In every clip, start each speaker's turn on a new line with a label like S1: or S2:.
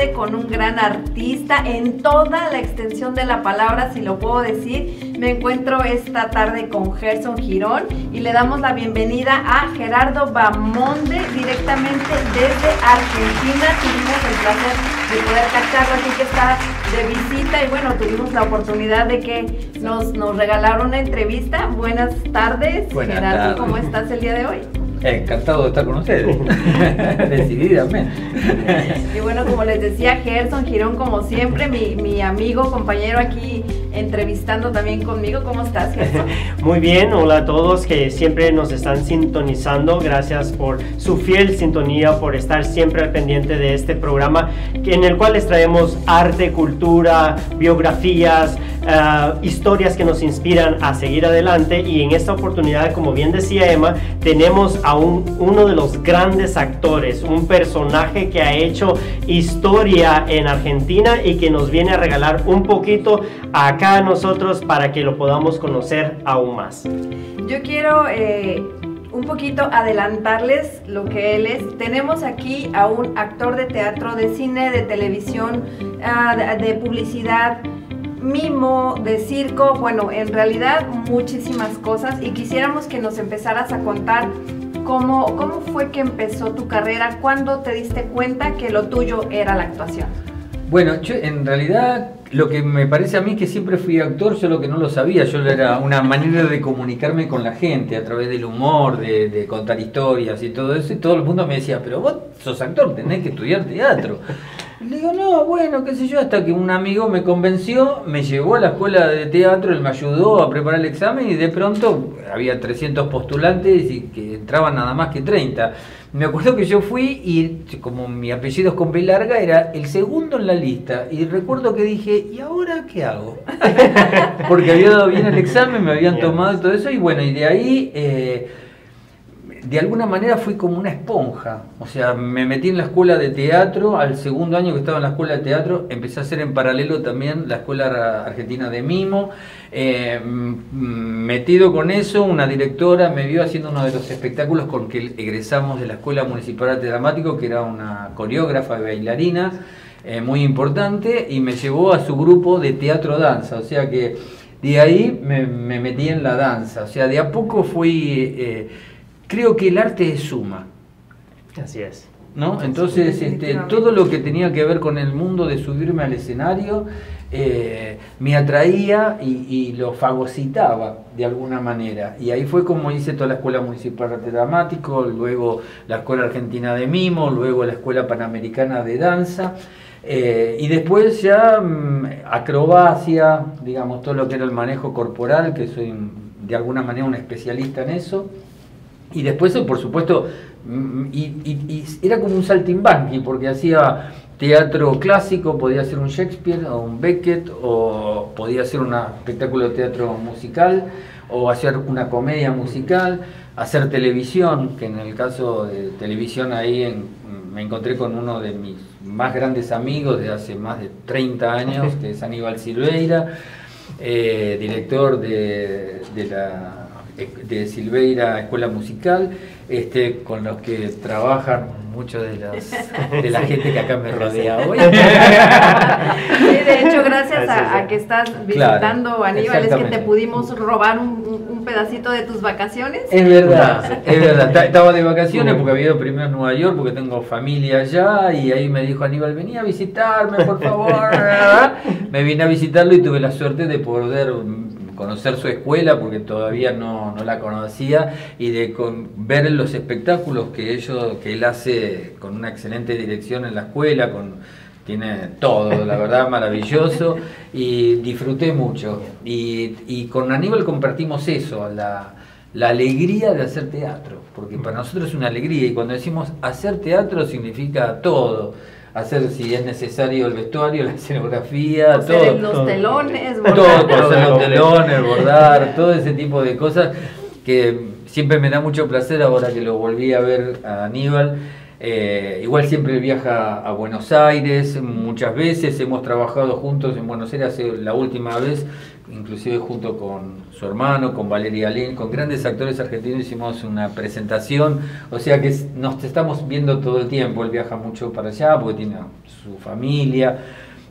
S1: tarde con un gran artista en toda la extensión de la palabra, si lo puedo decir. Me encuentro esta tarde con Gerson Girón y le damos la bienvenida a Gerardo Bamonde directamente desde Argentina. Tuvimos el placer de poder captarlo aquí que está de visita y bueno, tuvimos la oportunidad de que nos, nos regalaron una entrevista. Buenas tardes,
S2: Buenas
S1: Gerardo. ¿cómo estás el día de hoy?
S2: Encantado de estar con ustedes. Decididamente.
S1: Y bueno, como les decía, Gerson Girón, como siempre, mi, mi amigo, compañero aquí entrevistando también conmigo. ¿Cómo estás, Gerson?
S3: Muy bien, hola a todos que siempre nos están sintonizando. Gracias por su fiel sintonía, por estar siempre al pendiente de este programa en el cual les traemos arte, cultura, biografías, ah, historias que nos inspiran a seguir adelante. Y en esta oportunidad, como bien decía Emma, tenemos a un- uno de los grandes actores, un personaje que ha hecho historia en Argentina y que nos viene a regalar un poquito acá a nosotros para que lo podamos conocer aún más.
S1: Yo quiero eh, un poquito adelantarles lo que él es. Tenemos aquí a un actor de teatro, de cine, de televisión, ah, de publicidad, mimo, de circo, bueno, en realidad muchísimas cosas y quisiéramos que nos empezaras a contar cómo, cómo fue que empezó tu carrera, cuándo te diste cuenta que lo tuyo era la actuación.
S2: Bueno, en realidad lo que me parece a mí que siempre fui actor, yo lo que no lo sabía, yo era una manera de comunicarme con la gente a través del humor, de, de contar historias y todo eso, y todo el mundo me decía, pero vos sos actor, tenés que estudiar teatro. Le digo, no, bueno, qué sé yo, hasta que un amigo me convenció, me llevó a la escuela de teatro, él me ayudó a preparar el examen y de pronto había 300 postulantes y que entraban nada más que 30. Me acuerdo que yo fui y como mi apellido es con B larga, era el segundo en la lista. Y recuerdo que dije, ¿y ahora qué hago? Porque había dado bien el examen, me habían tomado todo eso y bueno, y de ahí... eh, de alguna manera fui como una esponja. O sea, me metí en la escuela de teatro, al segundo año que estaba en la escuela de teatro, empecé a hacer en paralelo también la escuela Ar- argentina de mimo. Eh, mm, metido con eso, una directora me vio haciendo uno de los espectáculos con que egresamos de la Escuela Municipal de Arte Dramático, que era una coreógrafa y bailarina eh, muy importante, y me llevó a su grupo de teatro-danza. O sea que de ahí me, me metí en la danza. O sea, de a poco fui... eh, creo que el arte es suma.
S3: Así es.
S2: ¿no? Entonces, este, todo lo que tenía que ver con el mundo de subirme al escenario eh, me atraía y, y lo fagocitaba de alguna manera. Y ahí fue como hice toda la Escuela Municipal de Arte Dramático, luego la Escuela Argentina de Mimo, luego la Escuela Panamericana de Danza. eh, y después ya mm, acrobacia, digamos, todo lo que era el manejo corporal, que soy de alguna manera un especialista en eso. Y después, por supuesto, mm, y, y- y era como un saltimbanqui, porque hacía teatro clásico, podía ser un Shakespeare o un Beckett, o podía ser un espectáculo de teatro musical, o hacer una comedia musical, hacer televisión, que en el caso de televisión ahí en- me encontré con uno de mis más grandes amigos de hace más de 30 años, que es Aníbal Silveira, eh, director de, de la de Silveira Escuela Musical, este, con los que trabajan muchos de, los- de la gente que acá me rodea hoy.
S1: Sí, de hecho, gracias a, a que estás
S2: Claro,
S1: visitando Aníbal, es que te pudimos robar un, un- pedacito de tus vacaciones.
S2: Es verdad, es verdad. Ta- Estaba de vacaciones porque había ido primero a Nueva York porque tengo familia allá y ahí me dijo Aníbal, vení a visitarme, por favor. me vine a visitarlo y tuve la suerte de poder conocer su escuela porque todavía no, no la conocía y de con- ver los espectáculos que ellos que él hace con una excelente dirección en la escuela con tiene todo, la verdad, maravilloso y disfruté mucho. Y, y con Aníbal compartimos eso, la, la alegría de hacer teatro, porque para nosotros es una alegría y cuando decimos hacer teatro significa todo. Hacer si es necesario el vestuario, la escenografía,
S1: Coser
S2: todo.
S1: los telones,
S2: Todo,
S1: bordar.
S2: coser los telones, bordar, todo ese tipo de cosas que siempre me da mucho placer ahora que lo volví a ver a Aníbal. Eh, igual siempre viaja a Buenos Aires, muchas veces, hemos trabajado juntos en Buenos Aires la última vez, inclusive junto con su hermano, con Valeria Lin, con grandes actores argentinos hicimos una presentación, o sea que nos estamos viendo todo el tiempo, él viaja mucho para allá porque tiene su familia,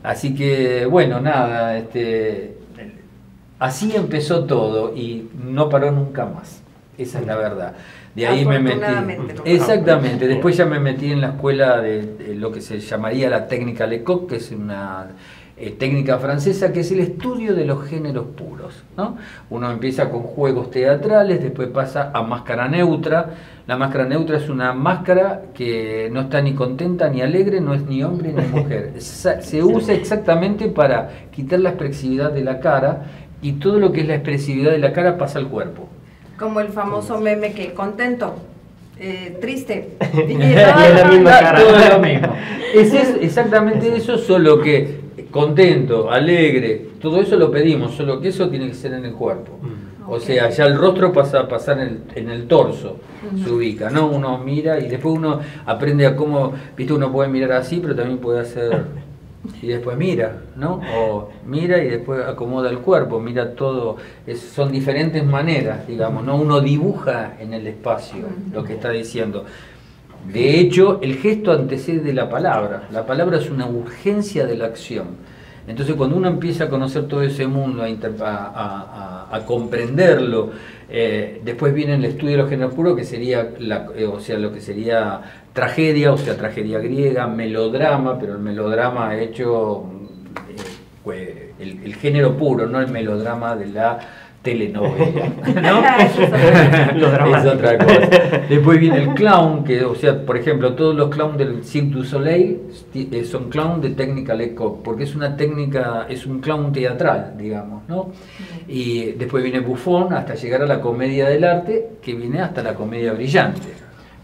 S2: así que bueno, nada, este, así empezó todo y no paró nunca más, esa es la verdad. De ahí me metí. Exactamente. Después ya me metí en la escuela de, lo que se llamaría la técnica Lecoq, que es una eh, técnica francesa que es el estudio de los géneros puros. ¿no? Uno empieza con juegos teatrales, después pasa a máscara neutra. La máscara neutra es una máscara que no está ni contenta ni alegre, no es ni hombre ni mujer. Se usa exactamente para quitar la expresividad de la cara y todo lo que es la expresividad de la cara pasa al cuerpo.
S1: Como el famoso meme que contento, eh, triste.
S2: Y, la misma cara. Todo es lo mismo. Es, exactamente eso, solo que contento, alegre, todo eso lo pedimos, solo que eso tiene que ser en el cuerpo. Mm. O sea, ya el rostro pasa a pasar en el, en el torso, se ubica, ¿no? Uno mira y después uno aprende a cómo, viste, uno puede mirar así, pero también puede hacer y después mira, ¿no? O mira y después acomoda el cuerpo, mira todo, son diferentes maneras, digamos, ¿no? Uno dibuja en el espacio lo que está diciendo. De hecho, el gesto antecede la palabra, la palabra es una urgencia de la acción. Entonces, cuando uno empieza a conocer todo ese mundo, a, comprenderlo, eh, después viene el estudio de los géneros puros, que sería, la, eh, o sea, lo que sería tragedia, o sea, tragedia griega, melodrama, pero el melodrama hecho eh, el, género puro, no el melodrama de la telenovela. ¿no? es otra cosa. Después viene el clown, que, o sea, por ejemplo, todos los clowns del Cirque du Soleil eh, son clown de técnica Lecoq, porque es una técnica, es un clown teatral, digamos, ¿no? Y después viene Buffon hasta llegar a la comedia del arte, que viene hasta la comedia brillante.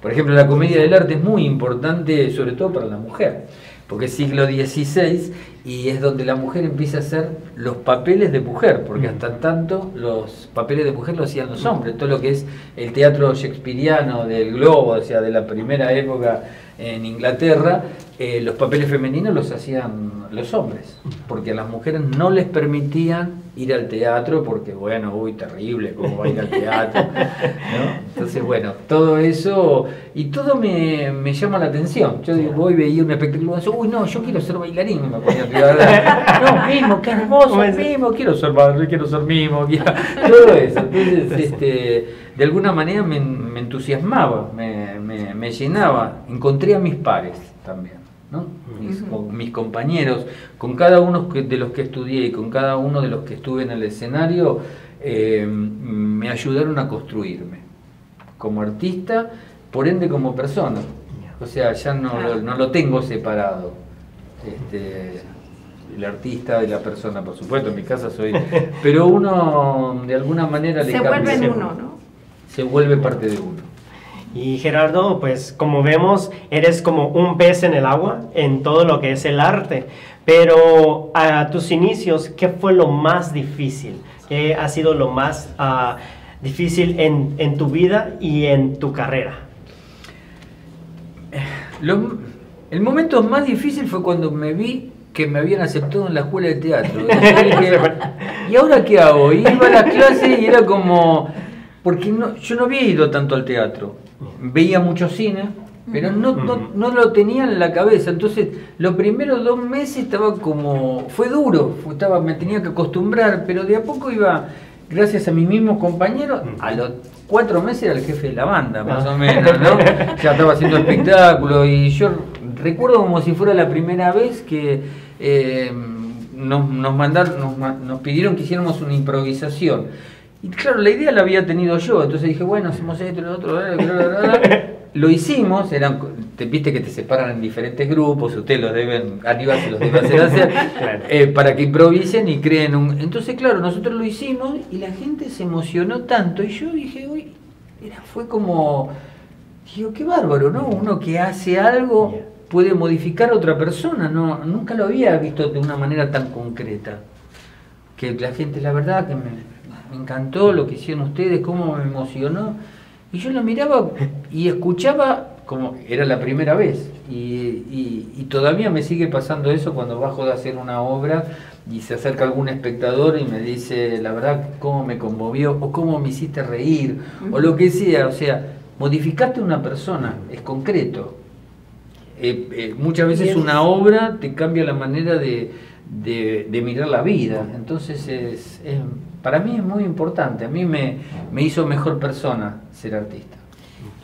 S2: Por ejemplo, la comedia del arte es muy importante, sobre todo para la mujer, porque es siglo XVI y es donde la mujer empieza a hacer los papeles de mujer, porque hasta tanto los papeles de mujer lo hacían los hombres. Todo lo que es el teatro shakespeariano del globo, o sea, de la primera época en Inglaterra, eh, los papeles femeninos los hacían los hombres, porque a las mujeres no les permitían ir al teatro, porque bueno, uy, terrible, ¿cómo va a ir al teatro? Entonces, bueno, todo eso, y todo me, me llama la atención. Yo digo, voy, veía un espectáculo, uy, no, yo quiero ser bailarín, me ponía no, mimo, qué hermoso, mimo, quiero ser bailarín, quiero ser mimo, todo eso. Entonces, este, de alguna manera me, me entusiasmaba, me, me, me llenaba, encontré a mis pares también mis, compañeros, con cada uno de los que estudié y con cada uno de los que estuve en el escenario, eh, me ayudaron a construirme como artista, por ende como persona. O sea, ya no, lo, no lo tengo separado. Este, el artista de la persona, por supuesto, en mi casa soy... Pero uno de alguna manera
S1: le Se vuelve uno, ¿no?
S2: Se vuelve parte de uno.
S3: Y Gerardo, pues como vemos, eres como un pez en el agua en todo lo que es el arte. Pero a tus inicios, ¿qué fue lo más difícil? ¿Qué ha sido lo más ah, difícil en, tu vida y en tu carrera?
S2: el momento más difícil fue cuando me vi que me habían aceptado en la escuela de teatro. Y, ahora qué hago? Iba a la clase y era como... Porque no, yo no había ido tanto al teatro veía mucho cine, pero no, no, lo tenía en la cabeza. Entonces, los primeros dos meses estaba como. Fue duro, estaba, me tenía que acostumbrar, pero de a poco iba, gracias a mis mismos compañeros, a los cuatro meses era el jefe de la banda, más o ah. menos, ¿no? Ya estaba haciendo espectáculo y yo recuerdo como si fuera la primera vez que. Eh, nos, nos mandaron, nos, nos pidieron que hiciéramos una improvisación y claro, la idea la había tenido yo, entonces dije, bueno, hacemos esto, lo otro, lo hicimos, eran, te viste que te separan en diferentes grupos, ustedes los deben, Aníbal se los debe hacer hacer, eh, para que improvisen y creen un... Entonces, claro, nosotros lo hicimos y la gente se emocionó tanto y yo dije, uy, era, fue como, digo, qué bárbaro, ¿no? Uno que hace algo puede modificar a otra persona, no, nunca lo había visto de una manera tan concreta. Que la gente, la verdad, que me me encantó lo que hicieron ustedes, cómo me emocionó. Y yo lo miraba y escuchaba, como era la primera vez, Y, y, todavía me sigue pasando eso cuando bajo de hacer una obra y se acerca algún espectador y me dice, la verdad, cómo me conmovió, o cómo me hiciste reír, o lo que sea. O sea, modificaste una persona, es concreto. Eh, eh, muchas veces una obra te cambia la manera de, de, mirar la vida. Entonces, es, para mí es muy importante. A mí me, me hizo mejor persona ser artista.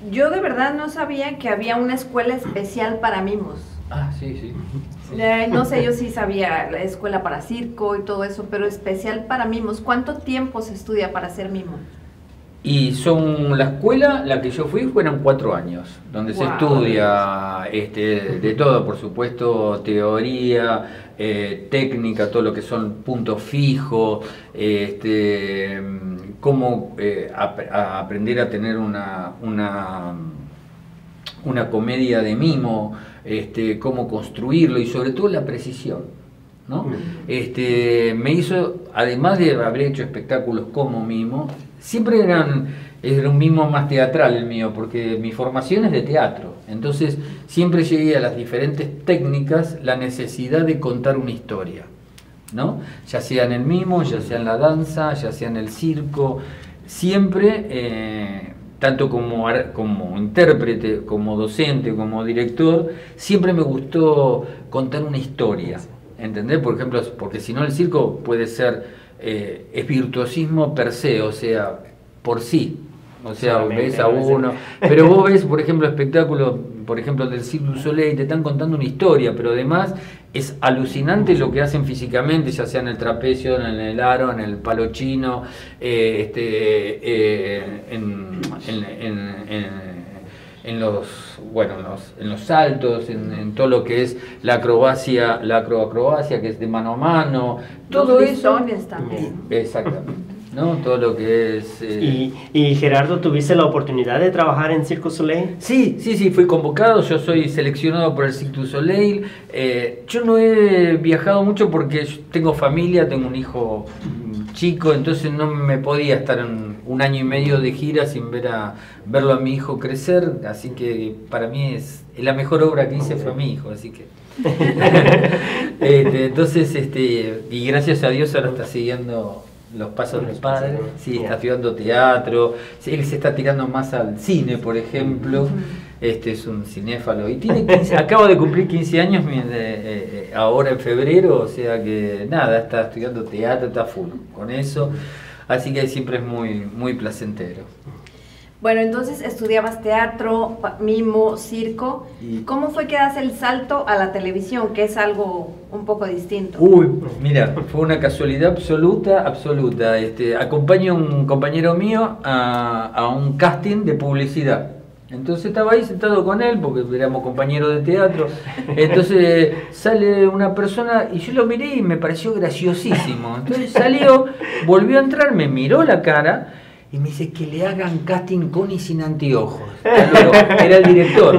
S1: Yo de verdad no sabía que había una escuela especial para mimos.
S2: Ah, sí, sí.
S1: Eh, no sé, yo sí sabía la escuela para circo y todo eso, pero especial para mimos. ¿Cuánto tiempo se estudia para ser mimo?
S2: Y son la escuela, la que yo fui, fueron cuatro años, donde se estudia este, de todo, por supuesto, teoría, eh, técnica, todo lo que son puntos fijos, este, cómo eh, aprender a tener una, una, una comedia de mimo, este, cómo construirlo y sobre todo la precisión. ¿no? Este, me hizo, además de haber hecho espectáculos como mimo, siempre eran, era un mimo más teatral el mío, porque mi formación es de teatro. Entonces siempre llegué a las diferentes técnicas la necesidad de contar una historia. ¿no? Ya sea en el mimo, ya sea en la danza, ya sea en el circo, siempre, eh, tanto como, como intérprete, como docente, como director, siempre me gustó contar una historia. ¿Entendés? Por ejemplo, porque si no el circo puede ser eh, es virtuosismo per se, o sea, por sí. O sea, ves a uno. Pero vos ves, por ejemplo, espectáculos, por ejemplo, del Cirque du Soleil, te están contando una historia, pero además es alucinante lo que hacen físicamente, ya sea en el trapecio, en el aro, en el palo chino, eh, este, eh, en, en, los bueno en los, en los saltos en, todo lo que es la acrobacia la acroacrobacia que es de mano a mano todo eso.
S1: también.
S2: Exactamente ¿no? Todo lo que es...
S3: Eh, ¿Y, Gerardo, tuviste la oportunidad de trabajar en Circo Soleil?
S2: Sí, sí, sí, fui convocado, yo soy seleccionado por el Circo Soleil. Eh, yo no he viajado mucho porque tengo familia, tengo un hijo chico, entonces no me podía estar un año y medio de gira sin ver a, verlo a mi hijo crecer, así que para mí es la mejor obra que hice fue mi hijo, así que... Este, entonces, este, y gracias a Dios ahora está siguiendo los pasos del padre, sí, está estudiando teatro, él se está tirando más al cine, por ejemplo, este es un cinéfalo. Y tiene acaba de cumplir 15 años eh, eh, ahora en febrero, o sea que nada, está estudiando teatro, está full con eso, así que siempre es muy, muy placentero.
S1: Bueno, entonces estudiabas teatro, mimo, circo. ¿Cómo fue que das el salto a la televisión, que es algo un poco distinto?
S2: Uy, mira, fue una casualidad absoluta, absoluta. Este, acompaño a un compañero mío a, a un casting de publicidad. Entonces estaba ahí sentado con él, porque éramos compañeros de teatro. Entonces sale una persona y yo lo miré y me pareció graciosísimo. Entonces salió, volvió a entrar, me miró la cara y me dice que le hagan casting con y sin anteojos. Era el director.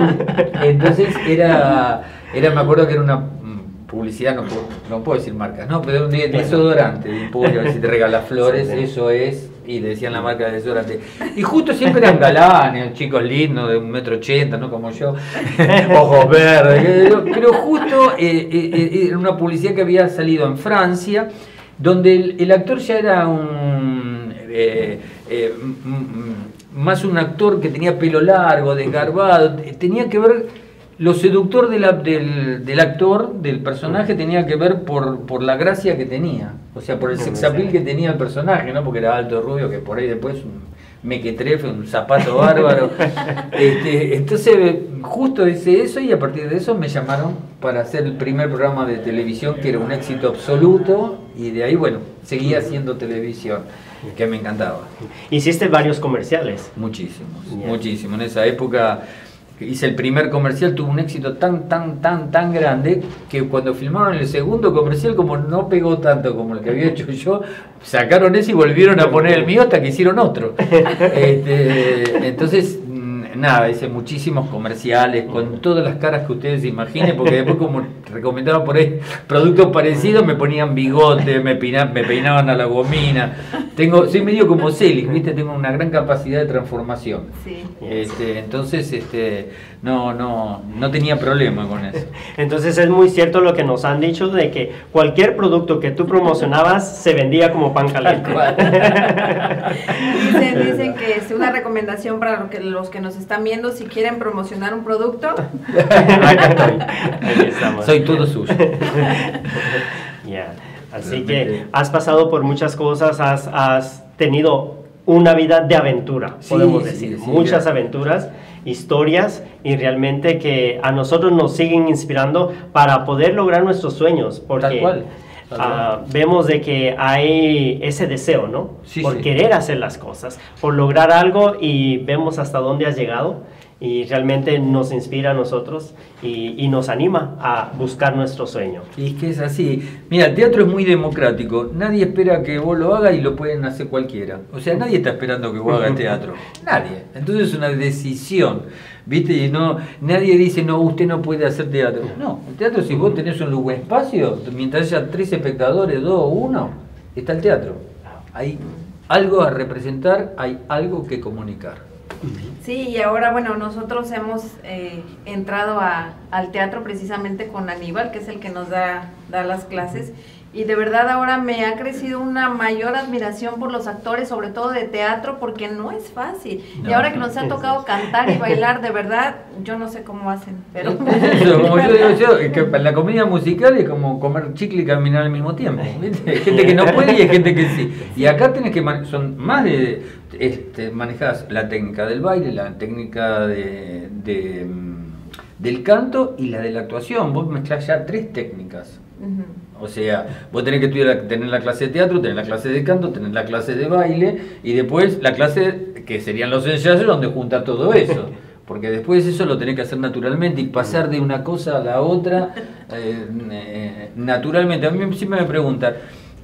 S2: Entonces era, era me acuerdo que era una mm, publicidad, no puedo, no puedo decir marcas, no, pero un desodorante, de pollo, a ver si te regala flores, eso es, y decían la marca de desodorante. Y justo siempre eran galanes, chicos lindos de un metro ochenta, ¿no? Como yo, ojos verdes. Pero justo eh, eh, eh, era una publicidad que había salido en Francia, donde el, el actor ya era un eh, eh, más un actor que tenía pelo largo, desgarbado, tenía que ver, lo seductor del, del, actor, del personaje, tenía que ver por, por la gracia que tenía, o sea, por el sexapil que tenía el personaje, ¿no? porque era alto, rubio, que por ahí después un mequetrefe, un zapato bárbaro. Este, entonces, justo hice eso y a partir de eso me llamaron para hacer el primer programa de televisión, que era un éxito absoluto, y de ahí, bueno, seguía haciendo televisión que me encantaba.
S3: Hiciste varios comerciales.
S2: Muchísimos, muchísimos. En esa época hice el primer comercial, tuvo un éxito tan, tan, tan, tan grande que cuando filmaron el segundo comercial, como no pegó tanto como el que había hecho yo, sacaron ese y volvieron a poner el mío hasta que hicieron otro. Este, entonces, nada, hice muchísimos comerciales con todas las caras que ustedes imaginen, porque después como recomendaban por ahí productos parecidos, me ponían bigote, me, me peinaban a la gomina. Tengo, soy medio como Celic, ¿viste? Tengo una gran capacidad de transformación. Sí. Este, entonces, este, no, no, no tenía problema con eso.
S3: Entonces es muy cierto lo que nos han dicho de que cualquier producto que tú promocionabas se vendía como pan caliente.
S1: dicen, dicen, que es una recomendación para los que, los que nos están viendo, si quieren promocionar un producto.
S2: Soy todo suyo.
S3: Así que has pasado por muchas cosas, has, has tenido una vida de aventura, podemos decir, muchas aventuras, historias y realmente que a nosotros nos siguen inspirando para poder lograr nuestros sueños, porque ah, vemos de que hay ese deseo, ¿no? por querer hacer las cosas, por lograr algo y vemos hasta dónde has llegado y realmente nos inspira a nosotros y, nos anima a buscar nuestro sueño.
S2: Y es que es así. Mira, el teatro es muy democrático. Nadie espera que vos lo hagas y lo pueden hacer cualquiera. O sea, nadie está esperando que vos hagas teatro. Nadie. Entonces es una decisión. ¿Viste? Y no, nadie dice, no, usted no puede hacer teatro. No, el teatro si vos tenés un lugar espacio, mientras haya tres espectadores, dos o uno, está el teatro. Hay algo a representar, hay algo que comunicar.
S1: Sí, y ahora, bueno, nosotros hemos eh, entrado al teatro precisamente con Aníbal, que es el que nos da, da las clases, y de verdad ahora me ha crecido una mayor admiración por los actores, sobre todo de teatro, porque no es fácil. y ahora que nos ha tocado cantar y bailar, de verdad, yo no sé cómo hacen, pero...
S2: como yo digo yo, que la comedia musical es como comer chicle y caminar al mismo tiempo. Hay gente que no puede y hay gente que sí. Y acá tenés que, son más de, este, manejas la técnica del baile, la técnica de, de, mm, del canto y la de la actuación. Vos mezclás ya tres técnicas. O sea, vos tenés que tener la clase de teatro, tener la clase de canto, tener la clase de baile y después la clase que serían los ensayos donde junta todo eso. Porque después eso lo tenés que hacer naturalmente y pasar de una cosa a la otra eh, eh, naturalmente. A mí siempre me preguntan,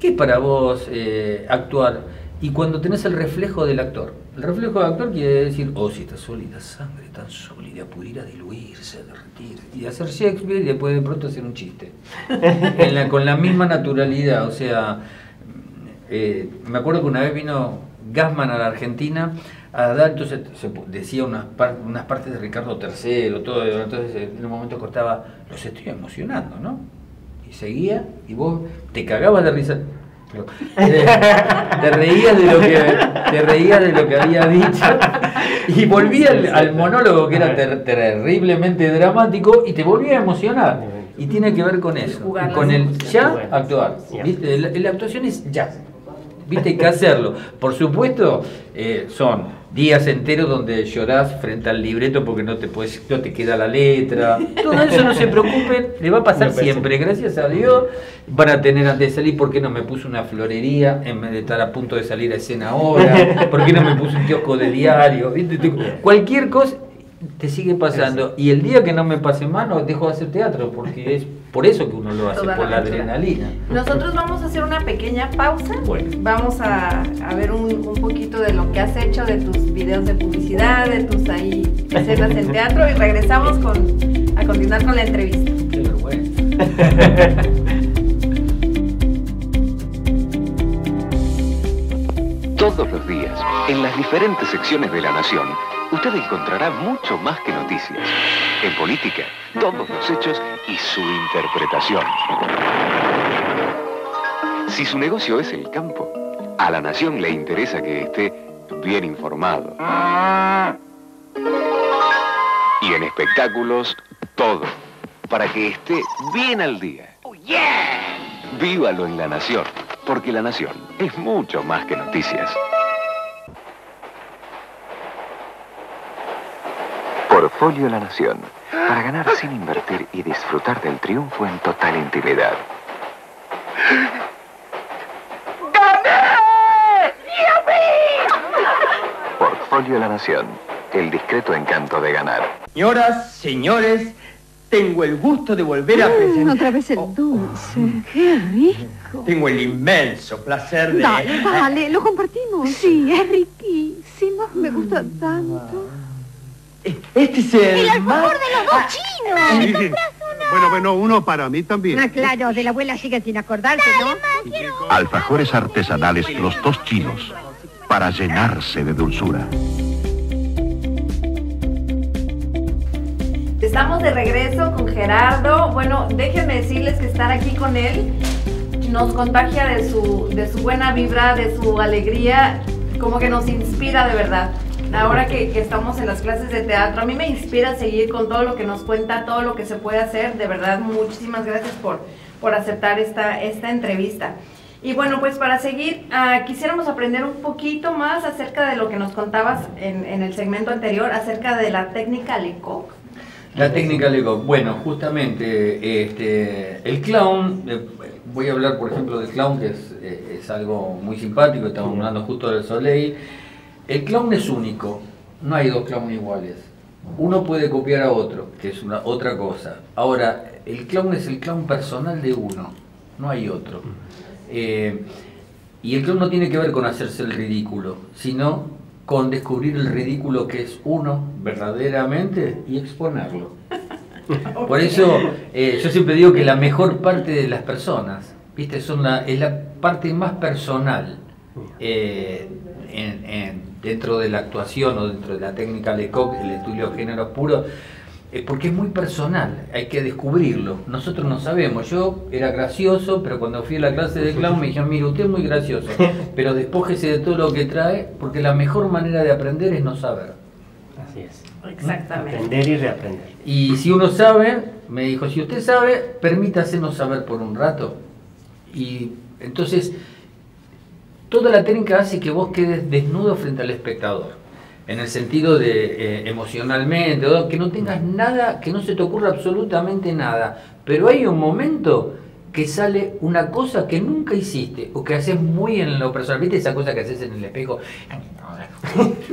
S2: ¿qué es para vos eh, actuar? Y cuando tenés el reflejo del actor, el reflejo del actor quiere decir, oh, si esta sólida sangre, tan sólida, pudiera diluirse, derretir, y hacer Shakespeare y después de pronto hacer un chiste. con la misma naturalidad, o sea, eh, me acuerdo que una vez vino Gassman a la Argentina a dar, entonces se decía unas, unas partes de Ricardo III, todo, entonces en un momento cortaba, los estoy emocionando, ¿no? Y seguía, y vos te cagabas de risa te, reías de lo que te reías de lo que había dicho. Y volvía al, monólogo que era terriblemente dramático y te volvía a emocionar. Y tiene que ver con eso. con el ya actuar. ¿viste? La, actuación es ya. Viste hay que hacerlo. Por supuesto eh, son días enteros donde llorás frente al libreto porque no te puedes, no te queda la letra. Todo eso no se preocupen, le va a pasar siempre, gracias a Dios. Van a tener antes de salir, ¿por qué no me puse una florería en vez de estar a punto de salir a escena ahora? ¿Por qué no me puse un kiosco de diario? Cualquier cosa te sigue pasando. Y el día que no me pase mano, dejo de hacer teatro, porque es por eso que uno lo hace, por la, adrenalina.
S1: Nosotros vamos a hacer una pequeña pausa. Vamos a, ver un, poquito de lo que has hecho, de tus videos de publicidad, de tus ahí escenas en teatro y regresamos con, a continuar con la entrevista.
S4: Todos los días, en las diferentes secciones de la Nación, usted encontrará mucho más que noticias. En política, todos los hechos y su interpretación. Si su negocio es el campo, a la nación le interesa que esté bien informado. Y en espectáculos, todo, para que esté bien al día. Oh, Vívalo en la nación, porque la nación es mucho más que noticias. Portfolio La Nación. Para ganar sin invertir y disfrutar del triunfo en total intimidad. ¡Gané! Portfolio La Nación. El discreto encanto de ganar.
S5: Señoras, señores, tengo el gusto de volver a mm, presentar...
S6: Otra vez el dulce. ¡Qué rico!
S5: Tengo el inmenso placer de...
S6: Dale, dale, lo compartimos. Sí, es riquísimo. Me gusta tanto.
S5: Este es el.
S6: El alfajor de los dos chinos.
S7: Bueno, bueno, uno para mí también.
S6: Ah, claro, de la abuela sigue sin acordarse, ¿no?
S8: Alfajores artesanales Los Dos Chinos, para llenarse de dulzura.
S1: Estamos de regreso con Gerardo. Bueno, déjenme decirles que estar aquí con él nos contagia de su, de su buena vibra, de su alegría, como que nos inspira de verdad. Ahora que, estamos en las clases de teatro, a mí me inspira seguir con todo lo que nos cuenta, todo lo que se puede hacer. De verdad, muchísimas gracias por, por aceptar esta, esta entrevista. Y bueno, pues para seguir, ah, quisiéramos aprender un poquito más acerca de lo que nos contabas en, en el segmento anterior, acerca de la técnica Lecoq.
S2: La técnica Lecoq. Bueno, justamente este, el clown, eh, voy a hablar por ejemplo del clown, que es, eh, es algo muy simpático, estamos hablando justo del Soleil. El clown es único, no hay dos clowns iguales. Uno puede copiar a otro, que es una otra cosa. Ahora, el clown es el clown personal de uno, no hay otro. Eh, y el clown no tiene que ver con hacerse el ridículo, sino con descubrir el ridículo que es uno verdaderamente y exponerlo. Por eso eh, yo siempre digo que la mejor parte de las personas, ¿viste? Son la, es la parte más personal eh, en- en- dentro de la actuación o dentro de la técnica Lecoq, el estudio de género puro, eh, porque es muy personal, hay que descubrirlo. Nosotros no sabemos, yo era gracioso, pero cuando fui a la clase de clown me dijeron, mire, usted es muy gracioso, pero despójese de todo lo que trae, porque la mejor manera de aprender es no saber.
S3: Así es.
S1: Exactamente.
S3: Aprender y reaprender.
S2: Y si uno sabe, me dijo, si usted sabe, permítase no saber por un rato. Y entonces, toda la técnica hace que vos quedes desnudo frente al espectador. En el sentido de eh, emocionalmente, que no tengas nada, que no se te ocurra absolutamente nada. Pero hay un momento que sale una cosa que nunca hiciste o que haces muy en lo personal. ¿Viste esa cosa que haces en el espejo?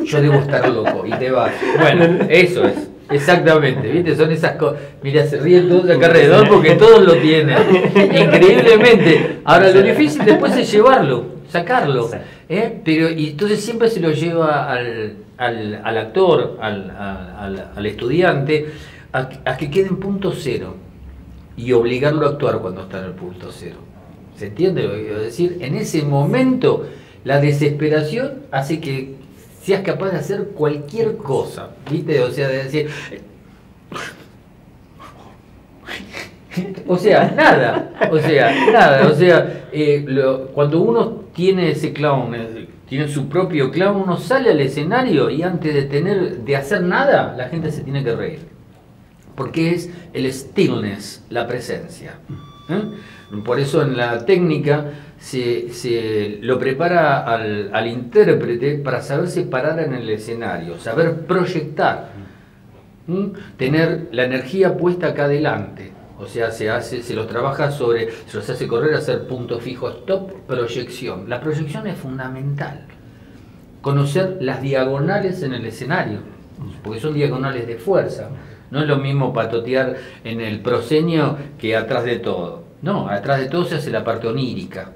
S2: Yo debo estar loco y te vas. Bueno, eso es. Exactamente, ¿viste? Son esas cosas. Mira, se ríen todos acá alrededor porque todos lo tienen. Increíblemente. Ahora, lo difícil después es llevarlo, sacarlo. ¿eh? Pero, y entonces siempre se lo lleva al, al, al actor, al, al- al estudiante, a, que quede en punto cero y obligarlo a actuar cuando está en el punto cero. ¿Se entiende lo que quiero decir? En ese momento, la desesperación hace que seas capaz de hacer cualquier cosa, ¿viste? O sea, de decir... O sea, nada, o sea, nada, o sea, eh, cuando uno tiene ese clown, tiene su propio clown, uno sale al escenario y antes de tener, de hacer nada, la gente se tiene que reír porque es el stillness, la presencia. ¿eh? Por eso en la técnica se, se lo prepara al, al intérprete para saberse parar en el escenario, saber proyectar, tener la energía puesta acá adelante. O sea, se hace, se los trabaja sobre, se los hace correr, hacer punto fijo, stop, proyección. La proyección es fundamental. Conocer las diagonales en el escenario, porque son diagonales de fuerza. No es lo mismo patotear en el proscenio que atrás de todo. No, atrás de todo se hace la parte onírica.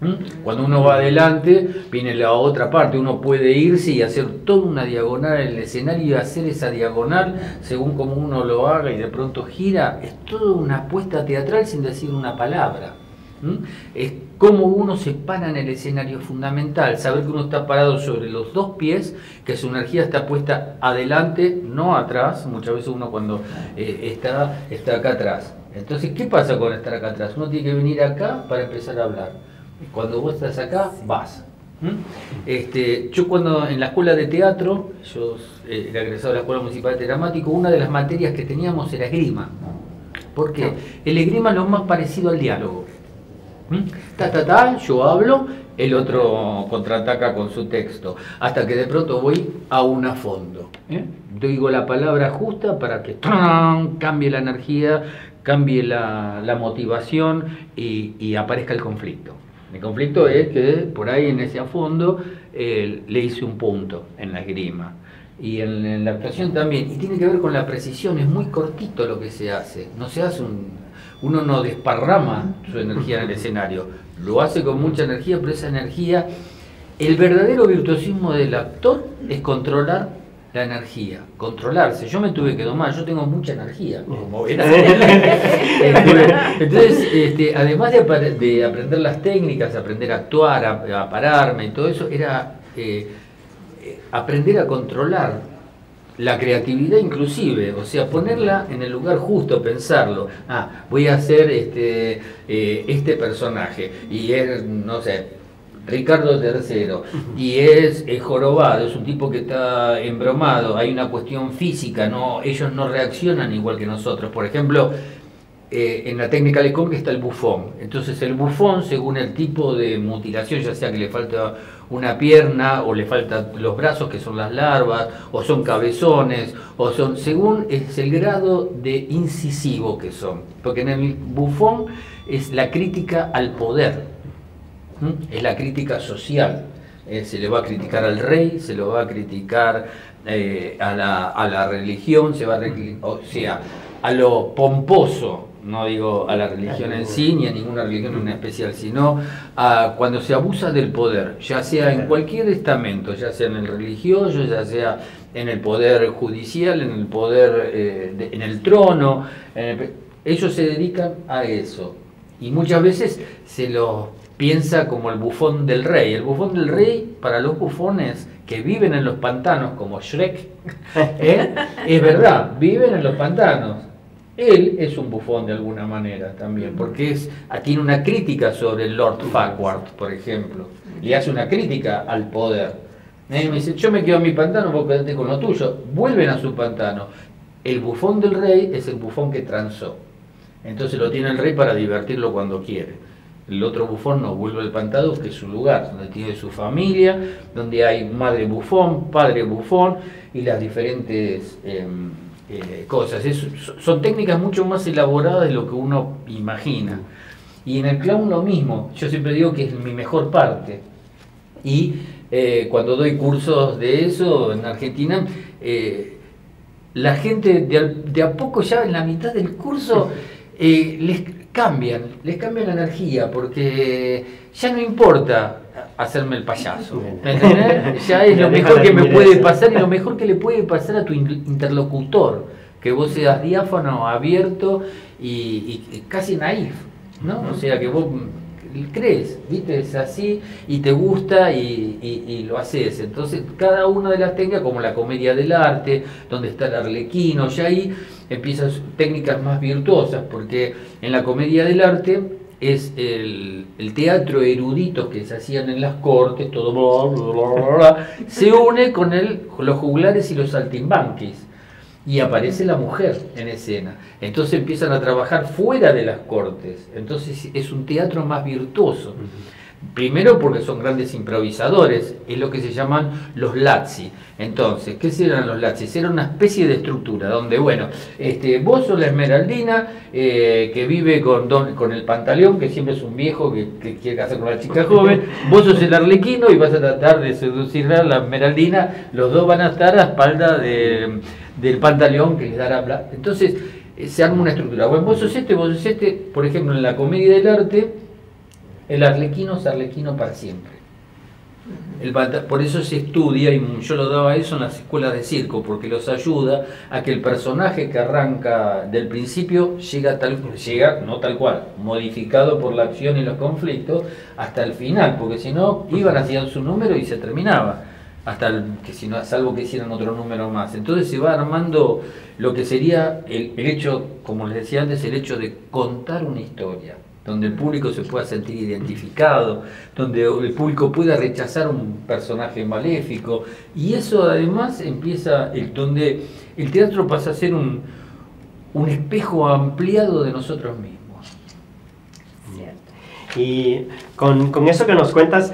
S2: ¿Mm? Cuando uno va adelante, viene la otra parte. Uno puede irse y hacer toda una diagonal en el escenario y hacer esa diagonal según como uno lo haga y de pronto gira. Es toda una apuesta teatral sin decir una palabra. ¿Mm? Es cómo uno se para en el escenario fundamental, saber que uno está parado sobre los dos pies, que su energía está puesta adelante, no atrás. Muchas veces uno cuando eh, está, está acá atrás. Entonces, ¿qué pasa con estar acá atrás? Uno tiene que venir acá para empezar a hablar. Cuando vos estás acá, vas. ¿Mm? Este, yo cuando en la escuela de teatro, yo eh, era egresado de la Escuela Municipal de Dramático, una de las materias que teníamos era esgrima. ¿Por qué? El esgrima es lo más parecido al diálogo. ¿Mm? Ta, ta, ta, yo hablo, el otro contraataca con su texto, hasta que de pronto voy a un a fondo. ¿eh? Digo la palabra justa para que ¡tran! cambie la energía, cambie la, la motivación y, y aparezca el conflicto. El conflicto es que por ahí en ese a fondo eh, le hice un punto en la esgrima. Y en, en la actuación también. Y tiene que ver con la precisión, es muy cortito lo que se hace. No se hace un, uno no desparrama su energía en el escenario, lo hace con mucha energía, pero esa energía, el verdadero virtuosismo del actor es controlar la energía, controlarse. Yo me tuve que domar, yo tengo mucha energía, como verás. Entonces, este, además de, aprender las técnicas, aprender a actuar, a, a pararme y todo eso, era eh, aprender a controlar la creatividad inclusive, o sea, ponerla en el lugar justo, pensarlo. Ah, voy a hacer este, eh, este personaje y es, no sé, Ricardo III y es, es jorobado, es un tipo que está embromado, hay una cuestión física, no, ellos no reaccionan igual que nosotros. Por ejemplo, eh, en la técnica de que está el bufón. Entonces el bufón, según el tipo de mutilación, ya sea que le falta una pierna o le faltan los brazos, que son las larvas, o son cabezones, o son, según es el grado de incisivo que son. Porque en el bufón es la crítica al poder, es la crítica social. Eh, se le va a criticar al rey, se lo va a criticar eh, a, la, a la religión, se va a o sea, a lo pomposo, no digo a la religión en sí, ni a ninguna religión en especial, sino a cuando se abusa del poder, ya sea en cualquier estamento, ya sea en el religioso, ya sea en el poder judicial, en el poder, eh, de- en el trono, en el- ellos se dedican a eso. Y muchas veces se lo piensa como el bufón del rey. El bufón del rey, para los bufones que viven en los pantanos, como Shrek, ¿eh? es verdad, viven en los pantanos. Él es un bufón de alguna manera también, porque es, tiene una crítica sobre el Lord Farquhar, por ejemplo. Le hace una crítica al poder. ¿Eh? Me dice, yo me quedo en mi pantano, vos quedate con lo tuyo. Vuelven a su pantano. El bufón del rey es el bufón que transó. Entonces lo tiene el rey para divertirlo cuando quiere. El otro bufón no vuelve al pantano, que es su lugar, donde tiene su familia, donde hay madre bufón, padre bufón y las diferentes em, eh, cosas. Es- son técnicas mucho más elaboradas de lo que uno imagina. Y en el clown lo mismo. Yo siempre digo que es mi mejor parte. Y eh, cuando doy cursos de eso en Argentina, eh, la gente de, de a poco ya en la mitad del curso les cambian, les cambian la energía, porque ya no importa hacerme el payaso. Ya es lo mejor que me puede pasar y lo mejor que le puede pasar a tu in- interlocutor, que vos seas diáfano, abierto y, y- y casi naif, ¿no? O sea, que vos crees, ¿viste? Es así y te gusta y, lo haces. Entonces, cada una de las técnicas, como la comedia del arte, donde está el arlequino, ya ahí empiezan técnicas más virtuosas, porque en la comedia del arte es el, teatro erudito que se hacían en las cortes, todo bla, bla, bla, se une con, con los juglares y los saltimbanquis y aparece la mujer en escena. Entonces empiezan a trabajar fuera de las cortes. Entonces es un teatro más virtuoso. Primero porque son grandes improvisadores, es lo que se llaman los lazzi. Entonces, ¿qué eran los lazzi? Era una especie de estructura donde, bueno, este, vos sos la esmeraldina eh, que vive con, don- con el pantaleón, que siempre es un viejo que, que quiere casar con una chica joven, vos sos el arlequino y vas a tratar de seducirla a la esmeraldina, los dos van a estar a espalda de- del pantaleón que les dará plata. Entonces, eh, se arma una estructura. Bueno, vos sos este, vos sos este, por ejemplo, en la comedia del arte, el arlequino es arlequino para siempre. El por eso se estudia, y yo lo daba eso en las escuelas de circo, porque los ayuda a que el personaje que arranca del principio llega, tal, llega no tal cual, modificado por la acción y los conflictos, hasta el final, porque si no, iban haciendo su número y se terminaba, hasta el, que si no, salvo que hicieran otro número más. Entonces se va armando lo que sería el, el hecho, como les decía antes, el hecho de contar una historia donde el público se pueda sentir identificado, donde el público pueda rechazar un personaje maléfico, y eso además empieza, el- donde el teatro pasa a ser un, un espejo ampliado de nosotros mismos.
S3: Y con, con eso que nos cuentas,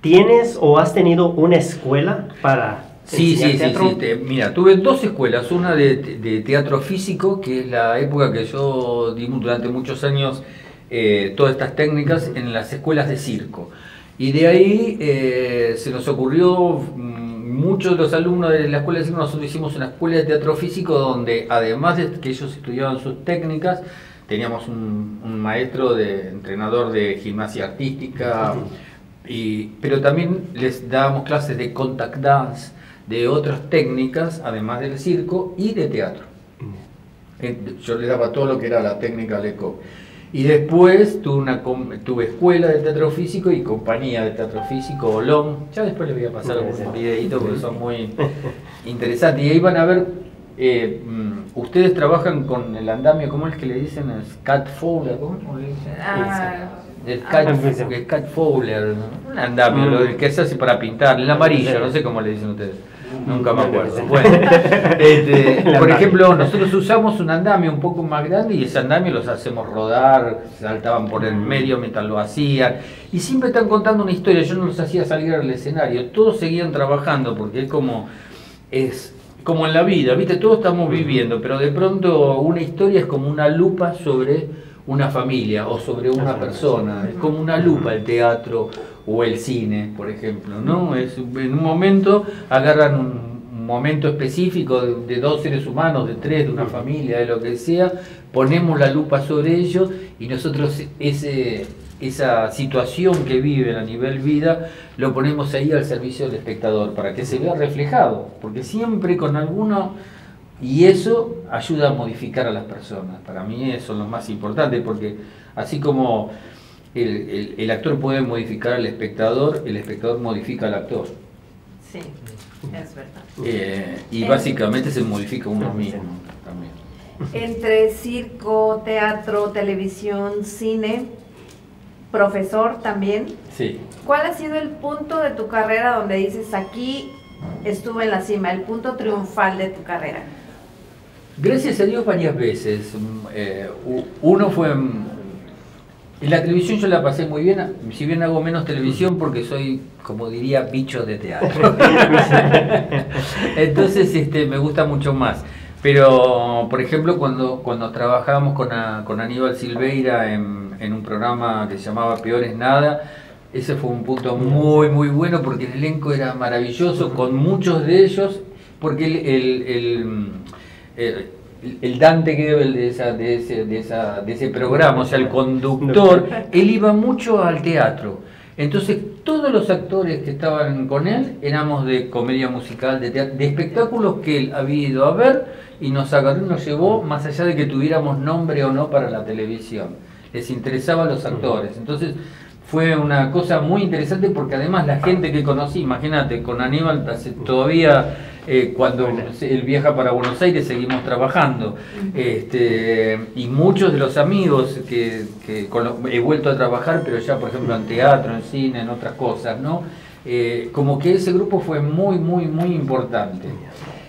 S3: ¿tienes o has tenido una escuela para
S2: Sí, sí, sí,
S3: teatro?
S2: sí. te- mira, tuve dos escuelas, una de, de teatro físico, que es la época que yo di durante muchos años eh, todas estas técnicas en las escuelas de circo. Y de ahí eh, se nos ocurrió, mm, muchos de los alumnos de la escuela de circo, nosotros hicimos una escuela de teatro físico donde además de que ellos estudiaban sus técnicas, teníamos un, un maestro de entrenador de gimnasia artística, y, pero también les dábamos clases de contact dance, de otras técnicas, además del circo y de teatro. Eh, Yo le daba todo lo que era la técnica Leco. Y después tuve, una, com- tuve escuela de teatro físico y compañía de teatro físico, Olón. Ya después les voy a pasar algún videito porque son muy interesantes. Y ahí van a ver, eh, mm, ustedes trabajan con el andamio, ¿cómo es que le dicen? Fowler, ¿cómo cómo le dicen?
S1: Ah,
S2: El
S1: ah,
S2: cat,
S3: Empieza.
S2: el cat Fowler, ¿no? un andamio,
S3: Mm.
S2: lo que se hace para pintar, el amarillo, no sé cómo le dicen ustedes. Nunca me acuerdo. Bueno, este, por ejemplo, nosotros usamos un andamio un poco más grande y ese andamio los hacemos rodar, saltaban por el medio mientras lo hacían. Y siempre están contando una historia, yo no los hacía salir al escenario, todos seguían trabajando porque es como, es como en la vida, ¿viste? Todos estamos viviendo, pero de pronto una historia es como una lupa sobre una familia o sobre una persona, es como una lupa el teatro o el cine, por ejemplo, ¿no? Es, en un momento agarran un, momento específico de, de dos seres humanos, de tres, de una familia, de lo que sea, ponemos la lupa sobre ellos y nosotros ese, esa situación que viven a nivel vida lo ponemos ahí al servicio del espectador para que se vea reflejado, porque siempre con alguno y eso ayuda a modificar a las personas. Para mí eso es lo más importante, porque así como el, el- el actor puede modificar al espectador, el espectador modifica al actor.
S1: Sí, es verdad.
S2: Eh, y
S1: Eh.
S2: básicamente se modifica uno mismo también.
S1: Entre circo, teatro, televisión, cine, profesor también,
S2: Sí.
S1: ¿cuál ha sido el punto de tu carrera donde dices aquí estuve en la cima, el punto triunfal de tu carrera?
S2: Gracias a Dios varias veces. Mm, eh, uno fue... mm, En la televisión yo la pasé muy bien, si bien hago menos televisión porque soy, como diría, bicho de teatro. Entonces este, me gusta mucho más. Pero, por ejemplo, cuando, cuando trabajábamos con, a- con Aníbal Silveira en, en un programa que se llamaba Peores Nada, ese fue un punto muy, muy bueno porque el elenco era maravilloso, con muchos de ellos, porque el, el- el, mm, el- Dante Gebel de, esa, de, ese, de, esa, de ese programa, o sea, el conductor, él iba mucho al teatro. Entonces, todos los actores que estaban con él éramos de comedia musical, de, teatro, de espectáculos que él había ido a ver y nos agarró y nos llevó más allá de que tuviéramos nombre o no para la televisión. Les interesaba a los actores. Entonces, fue una cosa muy interesante porque además la gente que conocí, imagínate, con Aníbal todavía eh, cuando él viaja para Buenos Aires seguimos trabajando. Este, y muchos de los amigos que, que con los- he vuelto a trabajar, pero ya por ejemplo en teatro, en cine, en otras cosas, ¿no? Eh, como que ese grupo fue muy, muy, muy importante.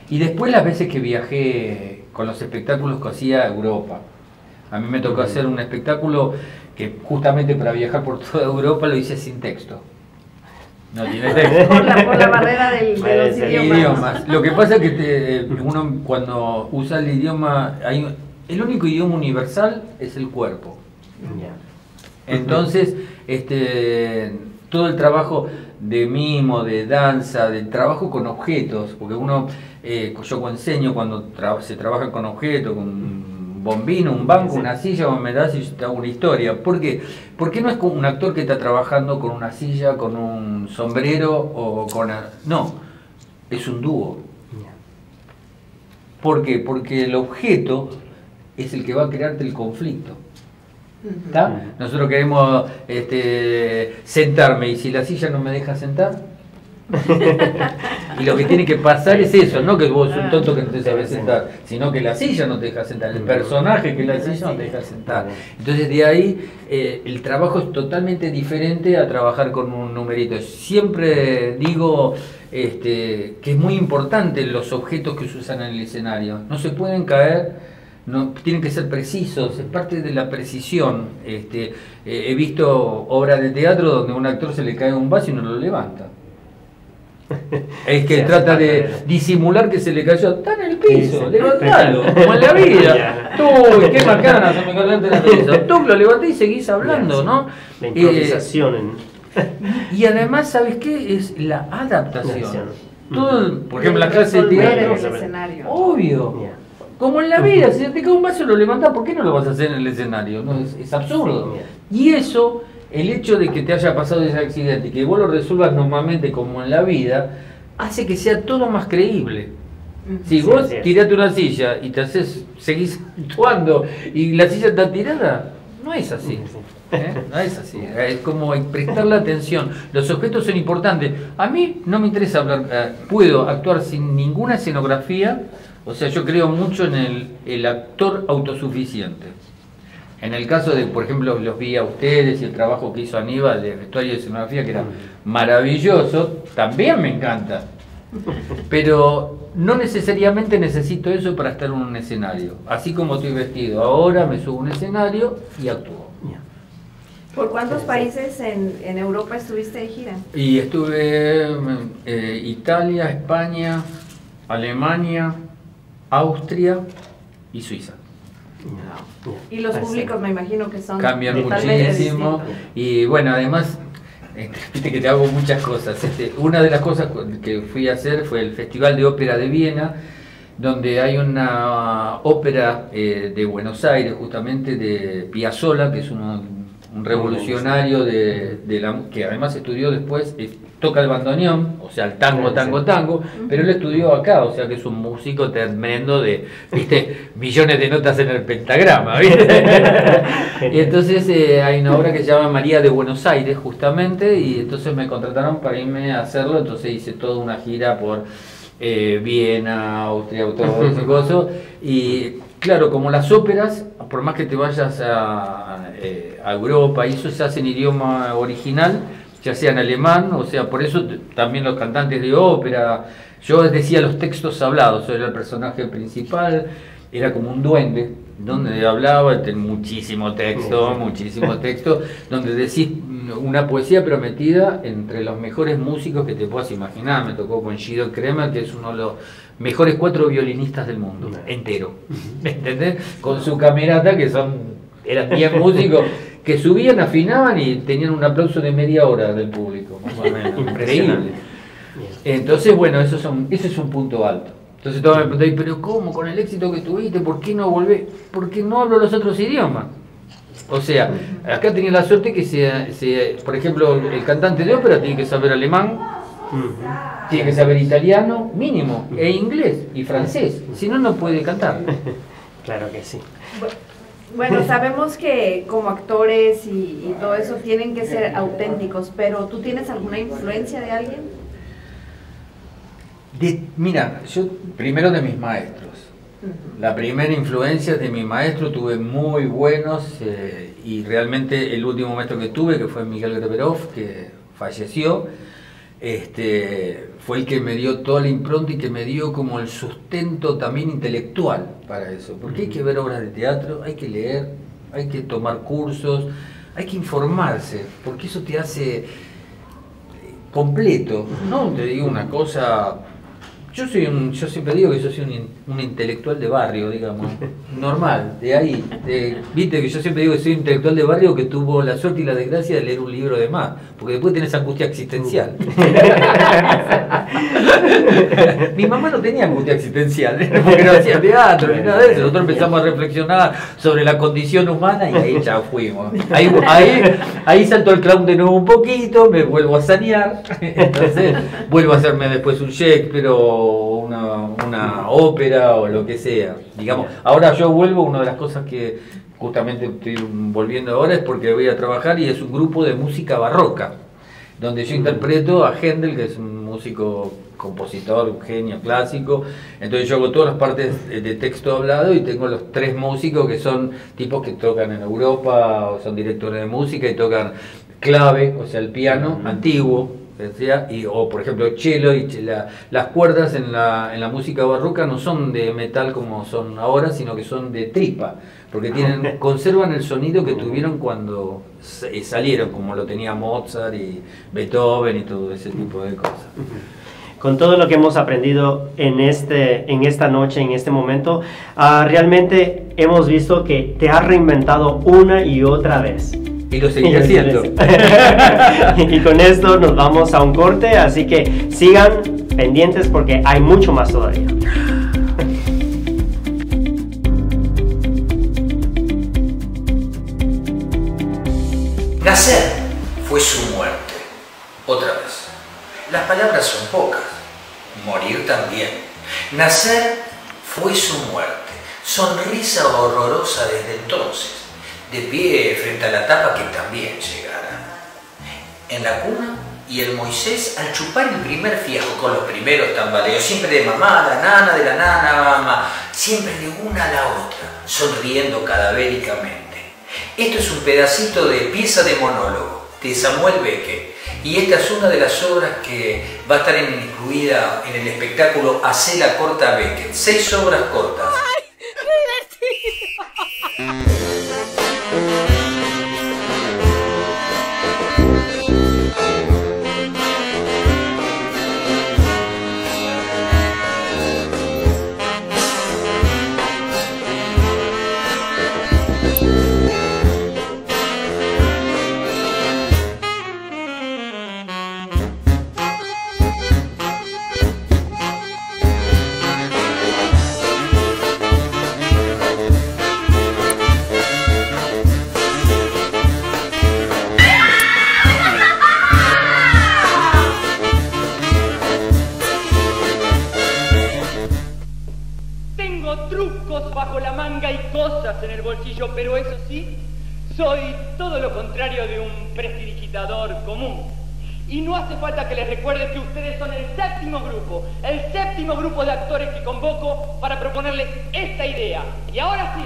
S2: Y después las veces que viajé con los espectáculos que hacía a Europa. A mí me tocó hacer un espectáculo que justamente para viajar por toda Europa lo hice sin texto. No tiene texto.
S1: Por la, por la barrera del- de los idiomas.
S2: idiomas. Lo que pasa es que te- uno cuando usa el idioma, hay, el único idioma universal es el cuerpo. Entonces, este, todo el trabajo de mimo, de danza, de trabajo con objetos, porque uno, eh, yo enseño cuando tra- se trabaja con objetos, con bombino, un banco,
S3: Sí.
S2: una silla, vos me das y te hago una historia. ¿Por qué? Porque no es como un actor que está trabajando con una silla, con un sombrero o con... a- No, es un dúo. ¿Por qué? Porque el objeto es el que va a crearte el conflicto. ¿Está? Nosotros queremos este, sentarme y si la silla no me deja sentar. y lo que tiene que pasar es eso, no que vos sos un tonto que no te sabes sentar, sino que la silla no te deja sentar, el personaje que la silla no te deja sentar. Entonces de ahí eh, el trabajo es totalmente diferente a trabajar con un numerito. Siempre digo este, que es muy importante los objetos que se usan en el escenario. No se pueden caer no, tienen que ser precisos, es parte de la precisión. Este, eh, he visto obras de teatro donde a un actor se le cae un vaso y no lo levanta. Es que trata de disimular que se le cayó. Está en el piso,
S3: Sí,
S2: levantalo, como en la vida. Tú, qué macana se me calienta la cabeza. Tú lo levanté y seguís hablando. ¿no?
S3: La
S2: Eh,
S3: improvisación. en-
S2: y además, ¿sabes qué? Es la adaptación. Todo, el- por ejemplo, la
S1: El
S2: clase de
S1: en
S2: teatro.
S1: el escenario.
S2: Obvio. Como en la vida, si te cae un vaso lo levantás, ¿por qué no lo vas a hacer en el escenario? No, es, es absurdo.
S3: Sí,
S2: Y eso, el hecho de que te haya pasado ese accidente y que vos lo resuelvas normalmente como en la vida, hace que sea todo más creíble. Si
S3: Sí,
S2: vos tirate una silla y te haces, seguís actuando y la silla está tirada, no es así. ¿eh? No es así. Es como prestarle atención. Los objetos son importantes. A mí no me interesa hablar, eh, puedo actuar sin ninguna escenografía. O sea, yo creo mucho en el, el actor autosuficiente. En el caso de, por ejemplo, los vi a ustedes y el trabajo que hizo Aníbal de vestuario y escenografía, que era maravilloso, también me encanta. Pero no necesariamente necesito eso para estar en un escenario. Así como estoy vestido ahora, me subo a un escenario y actúo.
S1: ¿Por cuántos países en, en Europa estuviste de gira?
S2: Y estuve en eh, Italia, España, Alemania, Austria y Suiza.
S1: Y los públicos me imagino que son
S2: cambian muchísimo. y bueno además viste que te hago muchas cosas. Este, una de las cosas que fui a hacer fue el festival de ópera de Viena donde hay una ópera eh, de Buenos Aires justamente de Piazzolla que es uno- un revolucionario de, de la que además estudió después toca el bandoneón o sea el tango tango tango pero él estudió acá o sea que es un músico tremendo de viste millones de notas en el pentagrama ¿viste? Y entonces eh, hay una obra que se llama María de Buenos Aires, justamente, y entonces me contrataron para irme a hacerlo, entonces hice toda una gira por eh, Viena, Austria, todo ese coso, y claro, como las óperas, por más que te vayas a, eh, a Europa, y eso se hace en idioma original, ya sea en alemán, o sea, por eso también los cantantes de ópera, yo decía los textos hablados, era el personaje principal, era como un duende, donde hablaba, ten muchísimo texto, muchísimo texto, donde decís mm, una poesía prometida entre los mejores músicos que te puedas imaginar. Me tocó con Guido Kremer, que es uno de los mejores cuatro violinistas del mundo, entero. ¿Entendés? Con su camerata, que son, eran 10 músicos que subían, afinaban y tenían un aplauso de media hora del público, más o menos. Increíble. Entonces, bueno, eso son, ese es un punto alto. Entonces todos me preguntan, pero ¿cómo con el éxito que tuviste? ¿Por qué no volvés? Porque no hablo los otros idiomas. O sea, acá tenía la suerte que, se, se- por ejemplo, el cantante de ópera tiene que saber alemán, tiene que saber italiano, mínimo, e inglés y francés. Si no, no puede cantar.
S3: Claro que sí.
S1: Bueno, sabemos que como actores y, y todo eso tienen que ser auténticos, pero ¿tú tienes alguna influencia de alguien?
S2: De- mira, yo primero de mis maestros. La primera influencia de mi maestro tuve muy buenos eh, y realmente el último maestro que tuve, que fue Miguel Greberov, que falleció, este, fue el que me dio toda la impronta y que me dio como el sustento también intelectual para eso. Porque hay que ver obras de teatro, hay que leer, hay que tomar cursos, hay que informarse, porque eso te hace eh, completo. No te digo una cosa. Yo soy un, yo siempre digo que yo soy un, un intelectual de barrio, digamos, normal, de ahí. de- Viste que yo siempre digo que soy un intelectual de barrio que tuvo la suerte y la desgracia de leer un libro de más, porque después tenés angustia existencial. Mi mamá no tenía angustia existencial, porque no hacía teatro ni nada de eso. Nosotros empezamos a reflexionar sobre la condición humana y ahí ya fuimos. Ahí, ahí, ahí saltó el clown de nuevo un poquito, me vuelvo a sanear, entonces vuelvo a hacerme después un Shakespeare o una, una ópera o lo que sea. Digamos, ahora yo vuelvo, una de las cosas que justamente estoy volviendo ahora es porque voy a trabajar y es un grupo de música barroca donde yo interpreto a Händel, que es un músico, compositor, un genio clásico. Entonces yo hago todas las partes de texto hablado y tengo los tres músicos que son tipos que tocan en Europa o son directores de música y tocan clave, o sea, el piano antiguo. o sea, y, o por ejemplo cello y la- las cuerdas en la, en la música barroca no son de metal como son ahora, sino que son de tripa, porque tienen, conservan el sonido que tuvieron cuando eh, salieron, como lo tenía Mozart y Beethoven y todo ese tipo de cosas.
S3: Con todo lo que hemos aprendido en, este, en esta noche, en este momento, ah, realmente hemos visto que te has reinventado una y otra vez.
S2: Y lo seguiré haciendo.
S3: y con esto nos vamos a un corte, así que sigan pendientes porque hay mucho más todavía.
S2: Nacer fue su muerte. Otra vez. Las palabras son pocas, morir también. Nacer fue su muerte, sonrisa horrorosa desde entonces, de pie frente a la tapa que también llegará. En la cuna y el Moisés al chupar el primer fiajo con los primeros tambaleos, siempre de mamá, la nana, de la nana, mamá, siempre de una a la otra, sonriendo cadavéricamente. Esto es un pedacito de pieza de monólogo de Samuel Beckett y esta es una de las obras que va a estar incluida en el espectáculo Hace la corta Beckett. Seis obras cortas.
S5: Tengo cosas en el bolsillo, pero eso sí, soy todo lo contrario de un prestidigitador común. Y no hace falta que les recuerde que ustedes son el séptimo grupo, el séptimo grupo de actores que convoco para proponerles esta idea. Y ahora sí,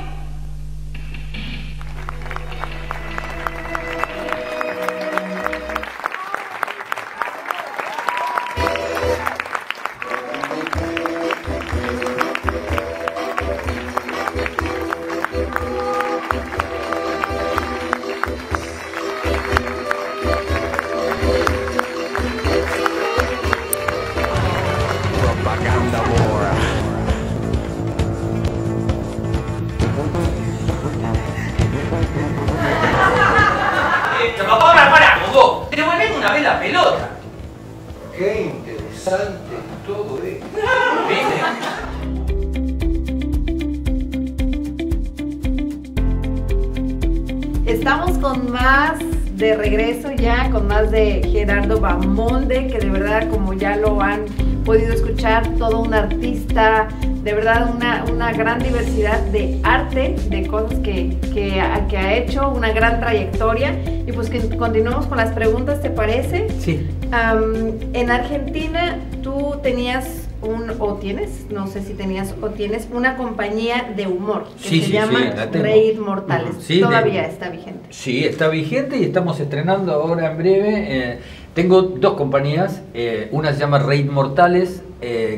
S1: un artista, de verdad una, una gran diversidad de arte, de cosas que, que, que ha hecho, una gran trayectoria. Y pues que continuamos con las preguntas, ¿te parece?
S2: Sí.
S1: Am, en Argentina tú tenías un, o tienes, no sé si tenías o tienes una compañía de humor que
S2: Sí,
S1: se
S2: sí,
S1: llama
S2: sí.
S1: Reír Mortales.
S2: Sí, de-
S1: Todavía está vigente.
S2: Sí, está vigente y estamos estrenando ahora en breve. eh, tengo dos compañías, eh, una se llama Raid Mortales,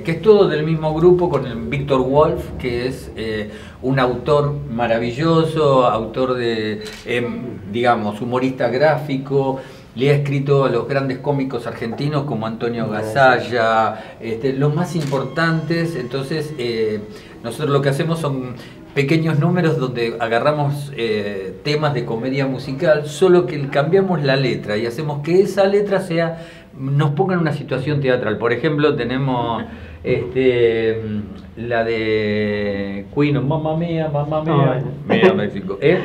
S2: que es todo del mismo grupo con el Víctor Wolf, que es eh, un autor maravilloso, autor de, em, digamos, humorista gráfico. Le ha escrito a los grandes cómicos argentinos como Antonio Gasalla, este, los más importantes. Entonces, eh, nosotros lo que hacemos son pequeños números donde agarramos eh, temas de comedia musical, solo que cambiamos la letra y hacemos que esa letra sea nos ponga en una situación teatral. Por ejemplo, tenemos este la de Queen, mamma mía, mamma mía, mía México, ¿eh?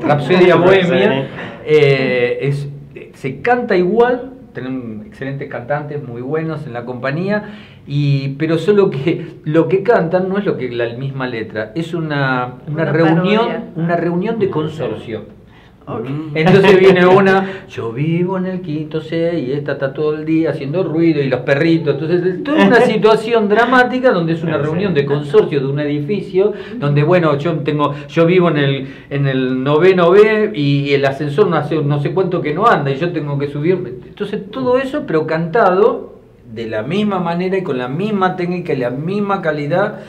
S2: Rapsodia Bohemia, eh, es, se canta igual, tenemos excelentes cantantes muy buenos en la compañía, y, pero solo que lo que cantan no es lo que la misma letra, es una, una,
S1: Una
S2: reunión,
S1: parodia.
S2: una reunión de consorcio.
S1: Ok.
S2: Entonces viene una, yo vivo en el quinto C y esta está todo el día haciendo ruido y los perritos. Entonces es toda una situación dramática donde es una reunión de consorcio de un edificio, donde bueno, yo tengo, yo vivo en el, en el noveno B y el ascensor no hace no sé cuánto que no anda y yo tengo que subir. Entonces todo eso, pero cantado de la misma manera y con la misma técnica y la misma calidad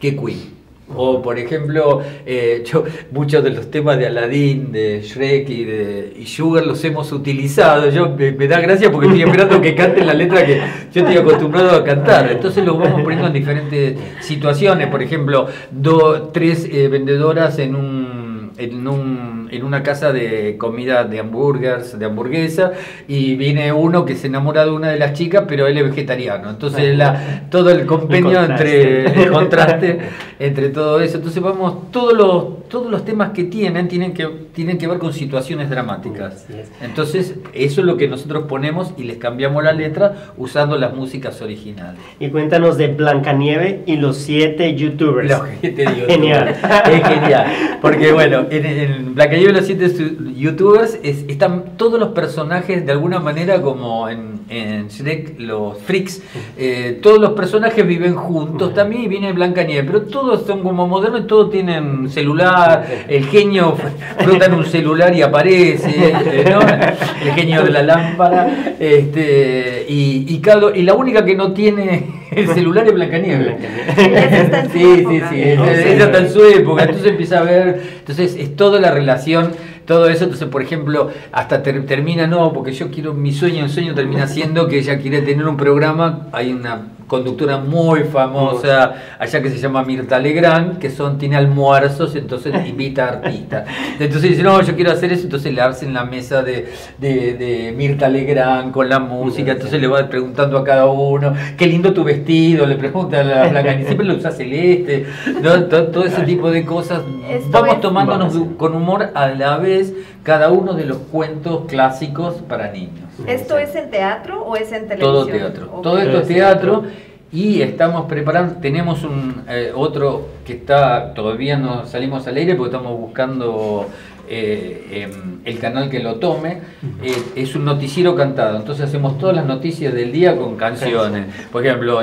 S2: que Queen. O por ejemplo, eh, yo muchos de los temas de Aladdin, de Shrek y de y Sugar los hemos utilizado. Yo me, da gracia porque estoy esperando que canten la letra que yo estoy acostumbrado a cantar. Entonces los vamos poniendo en diferentes situaciones. Por ejemplo, dos, tres eh, vendedoras en un en un en una casa de comida de hamburgers, de hamburguesa, y viene uno que se enamora de una de las chicas, pero él es vegetariano. Entonces la, todo el compendio
S3: El
S2: entre el contraste entre todo eso. Entonces vamos, todos los, todos los temas que tienen tienen que, tienen que ver con situaciones dramáticas. Entonces, eso es lo que nosotros ponemos y les cambiamos la letra usando las músicas originales.
S3: Y cuéntanos de Blancanieve y los siete youtubers.
S2: Te digo,
S3: Genial.
S2: Es genial. Porque bueno, en, en Y los siete youtubers es- están todos los personajes de alguna manera como en, en Shrek, los freaks. eh, todos los personajes viven juntos también y viene Blancanieves. Pero todos son como modernos y todos tienen celular. El genio frota en un celular y aparece. ¿no? El genio de la lámpara. Este, y, y, cada- y la única que no tiene el celular es Blancanieves.
S1: Su
S2: Sí, sí, sí,
S3: sé.
S2: esa está en su época, entonces empieza a ver, entonces es toda la relación, todo eso, entonces por ejemplo, hasta ter- termina, no, porque yo quiero, mi sueño, el sueño termina siendo que ella quiere tener un programa, hay una conductora muy famosa allá que se llama Mirta Legrand, que son, tiene almuerzos, entonces invita a artistas. Entonces dice, no, yo quiero hacer eso, entonces le hacen la mesa de, de, de Mirta Legrand con la música, entonces le va preguntando a cada uno, qué lindo tu vestido, le pregunta a la Blanca, siempre lo usa celeste, ¿no? todo, todo ese tipo de cosas.
S1: Esto
S2: Vamos
S1: es-
S2: tomándonos con humor a la vez cada uno de los cuentos clásicos para niños.
S1: ¿Esto es en teatro o es en televisión?
S2: Todo teatro. Todo esto es teatro. Y estamos preparando, tenemos un eh, otro que está, todavía no salimos al aire porque estamos buscando eh, em, el canal que lo tome. Eh, es un noticiero cantado, entonces hacemos todas las noticias del día con canciones. Por ejemplo,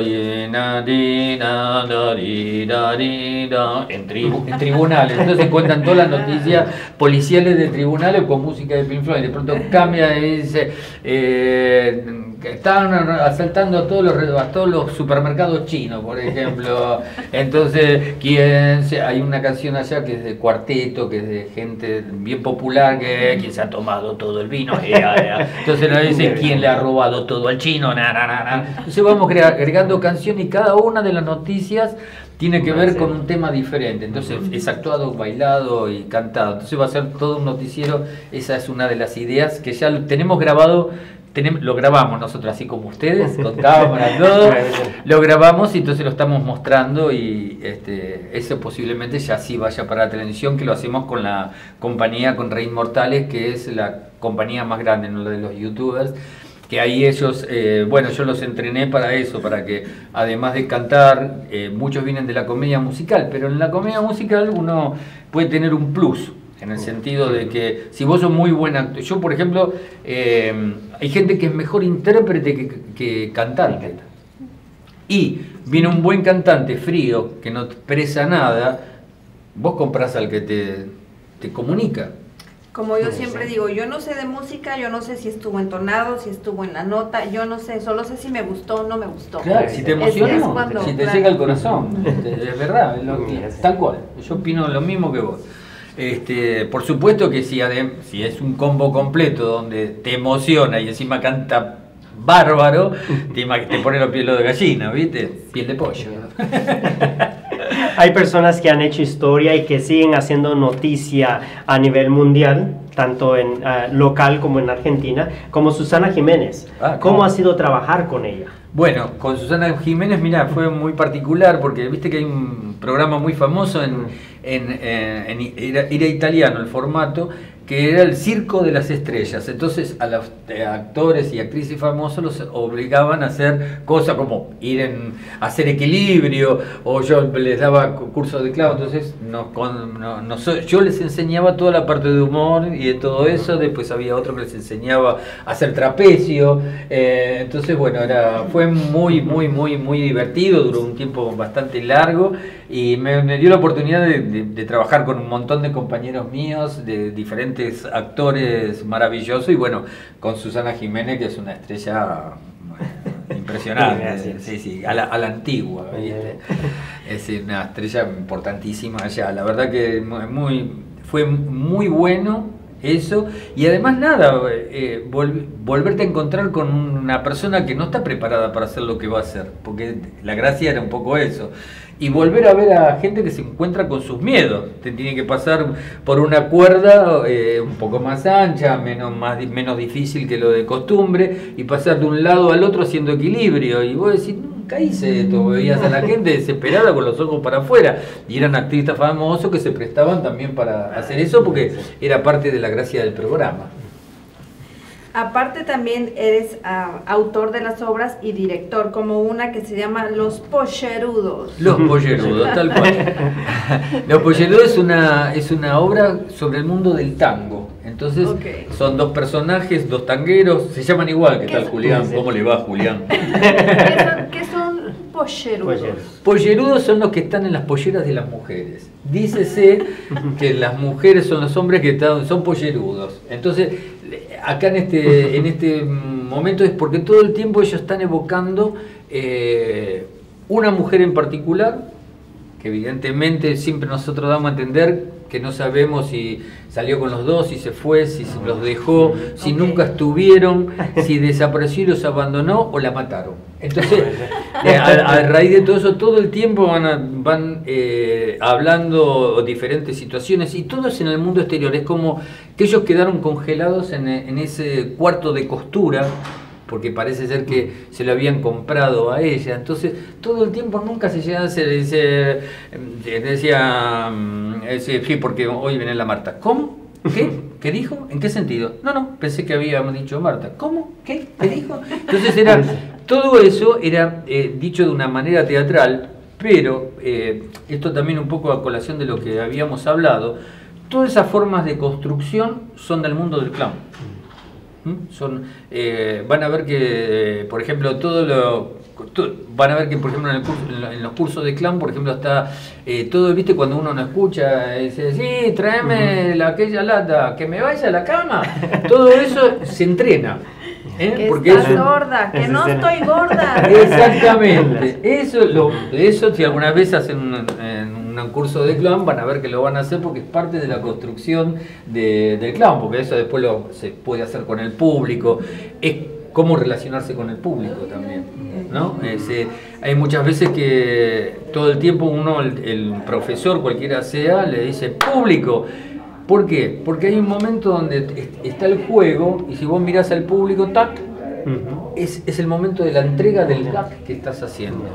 S2: en, tribu- en tribunales. Entonces cuentan todas las noticias policiales de tribunales con música de Pink Floyd. De pronto cambia y dice, eh, que están asaltando a todos los a todos los supermercados chinos, por ejemplo. Entonces, ¿quién se- hay una canción allá que es de cuarteto, que es de gente bien popular, que quien se ha tomado todo el vino. Ea, ea. Entonces nos dicen quién le ha robado todo al chino. Na, na, na. Entonces vamos agregando canciones y cada una de las noticias tiene que ver con un tema diferente. Entonces es actuado, bailado y cantado. Entonces va a ser todo un noticiero. Esa es una de las ideas que ya tenemos grabado. Tenem- lo grabamos nosotros así como ustedes, con cámara, todo. Lo grabamos y entonces lo estamos mostrando y este, eso posiblemente ya sí vaya para la televisión, que lo hacemos con la compañía, con Rey Inmortales, que es la compañía más grande, no la de los youtubers que ahí ellos, eh, bueno, yo los entrené para eso, para que además de cantar, eh, muchos vienen de la comedia musical, pero en la comedia musical uno puede tener un plus, en el sentido de que si vos sos muy buen actor, yo por ejemplo, eh, hay gente que es mejor intérprete que, que cantante. Y viene un buen cantante frío, que no expresa nada, vos compras al que te, te comunica.
S1: Como yo siempre digo, yo no sé de música, yo no sé si estuvo entonado, si estuvo en la nota, yo no sé, solo sé si me gustó o no me gustó.
S2: Claro, si te emociona,
S1: es cuando-
S2: si te
S1: claro.
S2: llega al corazón, este, es verdad, es lo que-
S3: Mira, sí.
S2: tal cual. Yo opino lo mismo que vos. Este, por supuesto que si, si es un combo completo donde te emociona y encima canta bárbaro, te, pone los pieles de gallina, ¿viste? Piel de pollo.
S3: Hay personas que han hecho historia y que siguen haciendo noticia a nivel mundial, tanto en ah, local como en Argentina, como Susana Jiménez.
S2: Ah,
S3: ¿Cómo ha sido trabajar con ella?
S2: Bueno, con Susana Jiménez, mira, fue muy particular porque viste que hay un programa muy famoso en, en, en i- era, era italiano el formato, que era el Circo de las Estrellas. Entonces a los eh, actores y actrices famosos los obligaban a hacer cosas como ir en, a hacer equilibrio, o yo les daba cu- cursos de clavo, entonces nos, con- no- nos- yo les enseñaba toda la parte de humor y de todo eso, después había otro que les enseñaba a hacer trapecio, eh, entonces bueno, era, fue muy, muy, muy, muy divertido, duró un tiempo bastante largo y me, me dio la oportunidad de, de- de trabajar con un montón de compañeros míos, de diferentes actores maravillosos y bueno, con Susana Jiménez, que es una estrella eh, impresionante, sí, sí, a la, a la antigua, ¿viste? es una estrella importantísima allá, la verdad que mu- muy, fue muy bueno eso. Y además nada, eh, vol- volverte a encontrar con una persona que no está preparada para hacer lo que va a hacer, porque la gracia era un poco eso. Y volver a ver a gente que se encuentra con sus miedos. Te tiene que pasar por una cuerda eh, un poco más ancha, menos, más, menos difícil que lo de costumbre, y pasar de un lado al otro haciendo equilibrio. Y vos decís, nunca hice esto, veías a la gente desesperada con los ojos para afuera. Y eran artistas famosos que se prestaban también para hacer eso porque era parte de la gracia del programa.
S1: Aparte también eres ah, autor de las obras y director, como una que se llama Los Pollerudos.
S2: Los Pollerudos, tal cual. Los Pollerudos es una, es una obra sobre el mundo del tango. Entonces son dos personajes, dos tangueros, se llaman igual que
S1: ¿Qué
S2: tal
S1: son?
S2: Julián. ¿Cómo le va Julián?
S1: ¿Qué son, qué son pollerudos?
S3: Pollerudos.
S2: Pollerudos son los que están en las polleras de las mujeres. Dícese que las mujeres son los hombres que están, son pollerudos. Entonces, acá en este, en este momento es porque todo el tiempo ellos están evocando eh, una mujer en particular, que evidentemente siempre nosotros damos a entender que no sabemos si salió con los dos, si se fue, si se los dejó, si nunca estuvieron, si desapareció y los abandonó o la mataron. Entonces, a, a raíz de todo eso, todo el tiempo van, a- van eh, hablando diferentes situaciones y todo es en el mundo exterior. Es como que ellos quedaron congelados en, en ese cuarto de costura porque parece ser que se lo habían comprado a ella. Entonces, todo el tiempo nunca se llega a hacer, dice, eh, decía, mm, sí, porque hoy viene la Marta. ¿Cómo? ¿Qué? ¿Qué dijo? ¿En qué sentido? No, no, pensé que habíamos dicho Marta. ¿Cómo? ¿Qué? ¿Qué dijo? Entonces era, todo eso era eh, dicho de una manera teatral, pero eh, esto también un poco a colación de lo que habíamos hablado, todas esas formas de construcción son del mundo del clown. ¿Mm? Son, eh, van a ver que, eh, por ejemplo, todo lo to- van a ver que, por ejemplo, en, el curso- en lo- en los cursos de clown, por ejemplo, está eh, todo, ¿viste? Cuando uno no escucha, eh, dice, sí, tráeme la, aquella lata, que me vaya a la cama. Todo eso se entrena. ¿eh?
S1: Que
S2: Porque
S1: estás
S2: eso-
S1: gorda, que no
S3: escena.
S1: estoy gorda.
S2: Exactamente. Eso, lo, eso si alguna vez hacen un, en un curso de clown, van a ver que lo van a hacer porque es parte de la construcción de- del clown, porque eso después lo, se puede hacer con el público. Es cómo relacionarse con el público también. ¿no? Es, eh, hay muchas veces que todo el tiempo uno, el, el profesor, cualquiera sea, le dice público. ¿Por qué? Porque hay un momento donde est- está el juego y si vos mirás al público, tac,
S3: Ujú.
S2: es, es el momento de la entrega del gag que estás haciendo,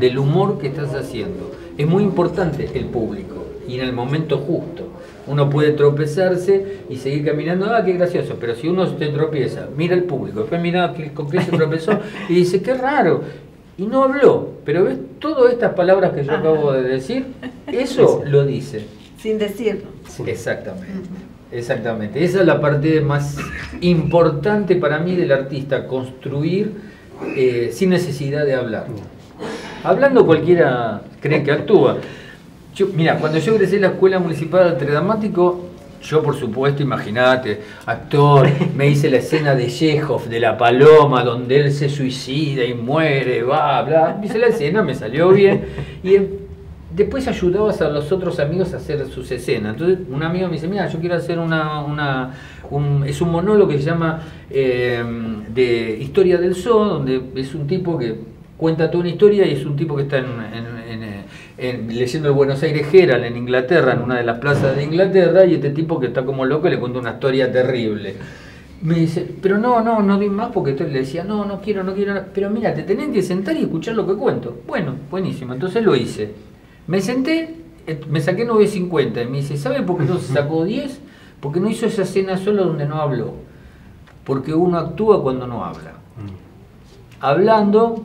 S2: del humor que estás haciendo. Es muy importante el público y en el momento justo. Uno puede tropezarse y seguir caminando, ah, qué gracioso, pero si uno se tropieza, mira el público, después mira con qué se tropezó y dice, qué raro, y no habló, pero ves todas estas palabras que yo acabo de decir, eso lo dice.
S1: Sin decirlo.
S2: Exactamente. Exactamente. Esa es la parte más importante para mí del artista, construir eh, sin necesidad de hablar. Hablando cualquiera cree que actúa. Yo, mira, cuando yo ingresé a la Escuela Municipal de Arte yo por supuesto, imagínate, actor, me hice la escena de Chekhov, de la paloma, donde él se suicida y muere, bla, bla. Hice la escena, me salió bien. Y eh, después ayudabas a los otros amigos a hacer sus escenas. Entonces un amigo me dice, mira, yo quiero hacer una, una un- es un monólogo que se llama eh, de Historia del Zoo, donde es un tipo que cuenta toda una historia y es un tipo que está en, en- en, en- leyendo el Buenos Aires Herald en Inglaterra, en una de las plazas de Inglaterra, y este tipo que está como loco le cuenta una historia terrible. Me dice, pero no, no, no doy más porque entonces le decía, no, no quiero, no quiero, pero mira, te tenés que sentar y escuchar lo que cuento. Bueno, buenísimo, entonces lo hice. Me senté, eh, me saqué 9.50 y me dice, ¿sabe por qué no se sacó 10? Porque no hizo esa escena sola donde no habló. Porque uno actúa cuando no habla. Hablando,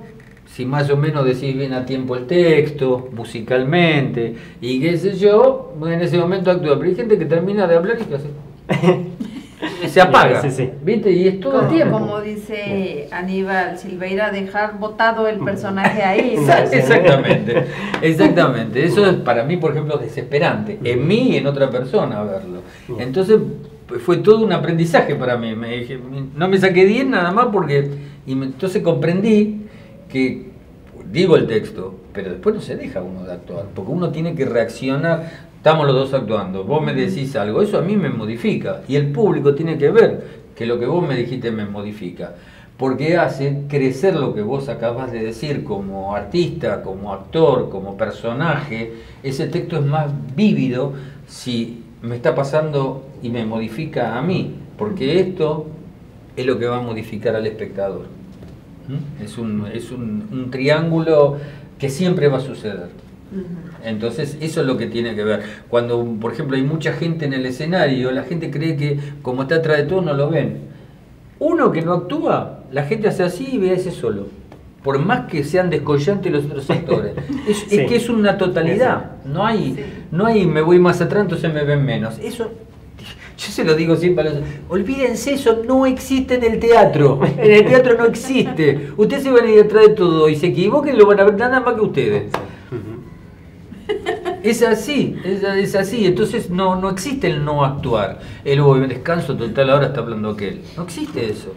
S2: si más o menos decís bien a tiempo el texto, musicalmente, y qué sé yo, en ese momento actúa. Pero hay gente que termina de hablar y que hace. Se apaga.
S3: Sí, sí.
S2: ¿Viste? Y es todo el
S1: Como,
S2: tiempo.
S1: como dice Aníbal Silveira, dejar botado el personaje ahí.
S2: Exactamente, exactamente. Eso es para mí, por ejemplo, desesperante. En mí y en otra persona verlo. Entonces pues, fue todo un aprendizaje para mí. Me dije, no me saqué 10 nada más porque... Y me- entonces comprendí que digo el texto, pero después no se deja uno de actuar, porque uno tiene que reaccionar. Estamos los dos actuando, vos me decís algo, eso a mí me modifica. Y el público tiene que ver que lo que vos me dijiste me modifica. porque hace crecer lo que vos acabas de decir como artista, como actor, como personaje. Ese texto es más vívido si me está pasando y me modifica a mí, porque esto es lo que va a modificar al espectador. ¿Mm? Es, un, es un, un triángulo que siempre va a suceder. Entonces, eso es lo que tiene que ver. Cuando, por ejemplo, hay mucha gente en el escenario, la gente cree que como está atrás de todo no lo ven. Uno que no actúa, la gente hace así y ve a ese solo. Por más que sean descollantes los otros actores. Es,
S3: Sí.
S2: es que es una totalidad. No hay,
S1: Sí.
S2: no hay me voy más atrás, entonces me ven menos. Eso, yo se lo digo siempre a los... Olvídense, eso no existe en el teatro. En el teatro no existe. Ustedes se van a ir atrás de todo y se equivoquen, lo van a ver nada más que ustedes. Es así, es, es así. Entonces no, no existe el no actuar. El "Oh, descanso total, ahora está hablando aquel. No existe eso.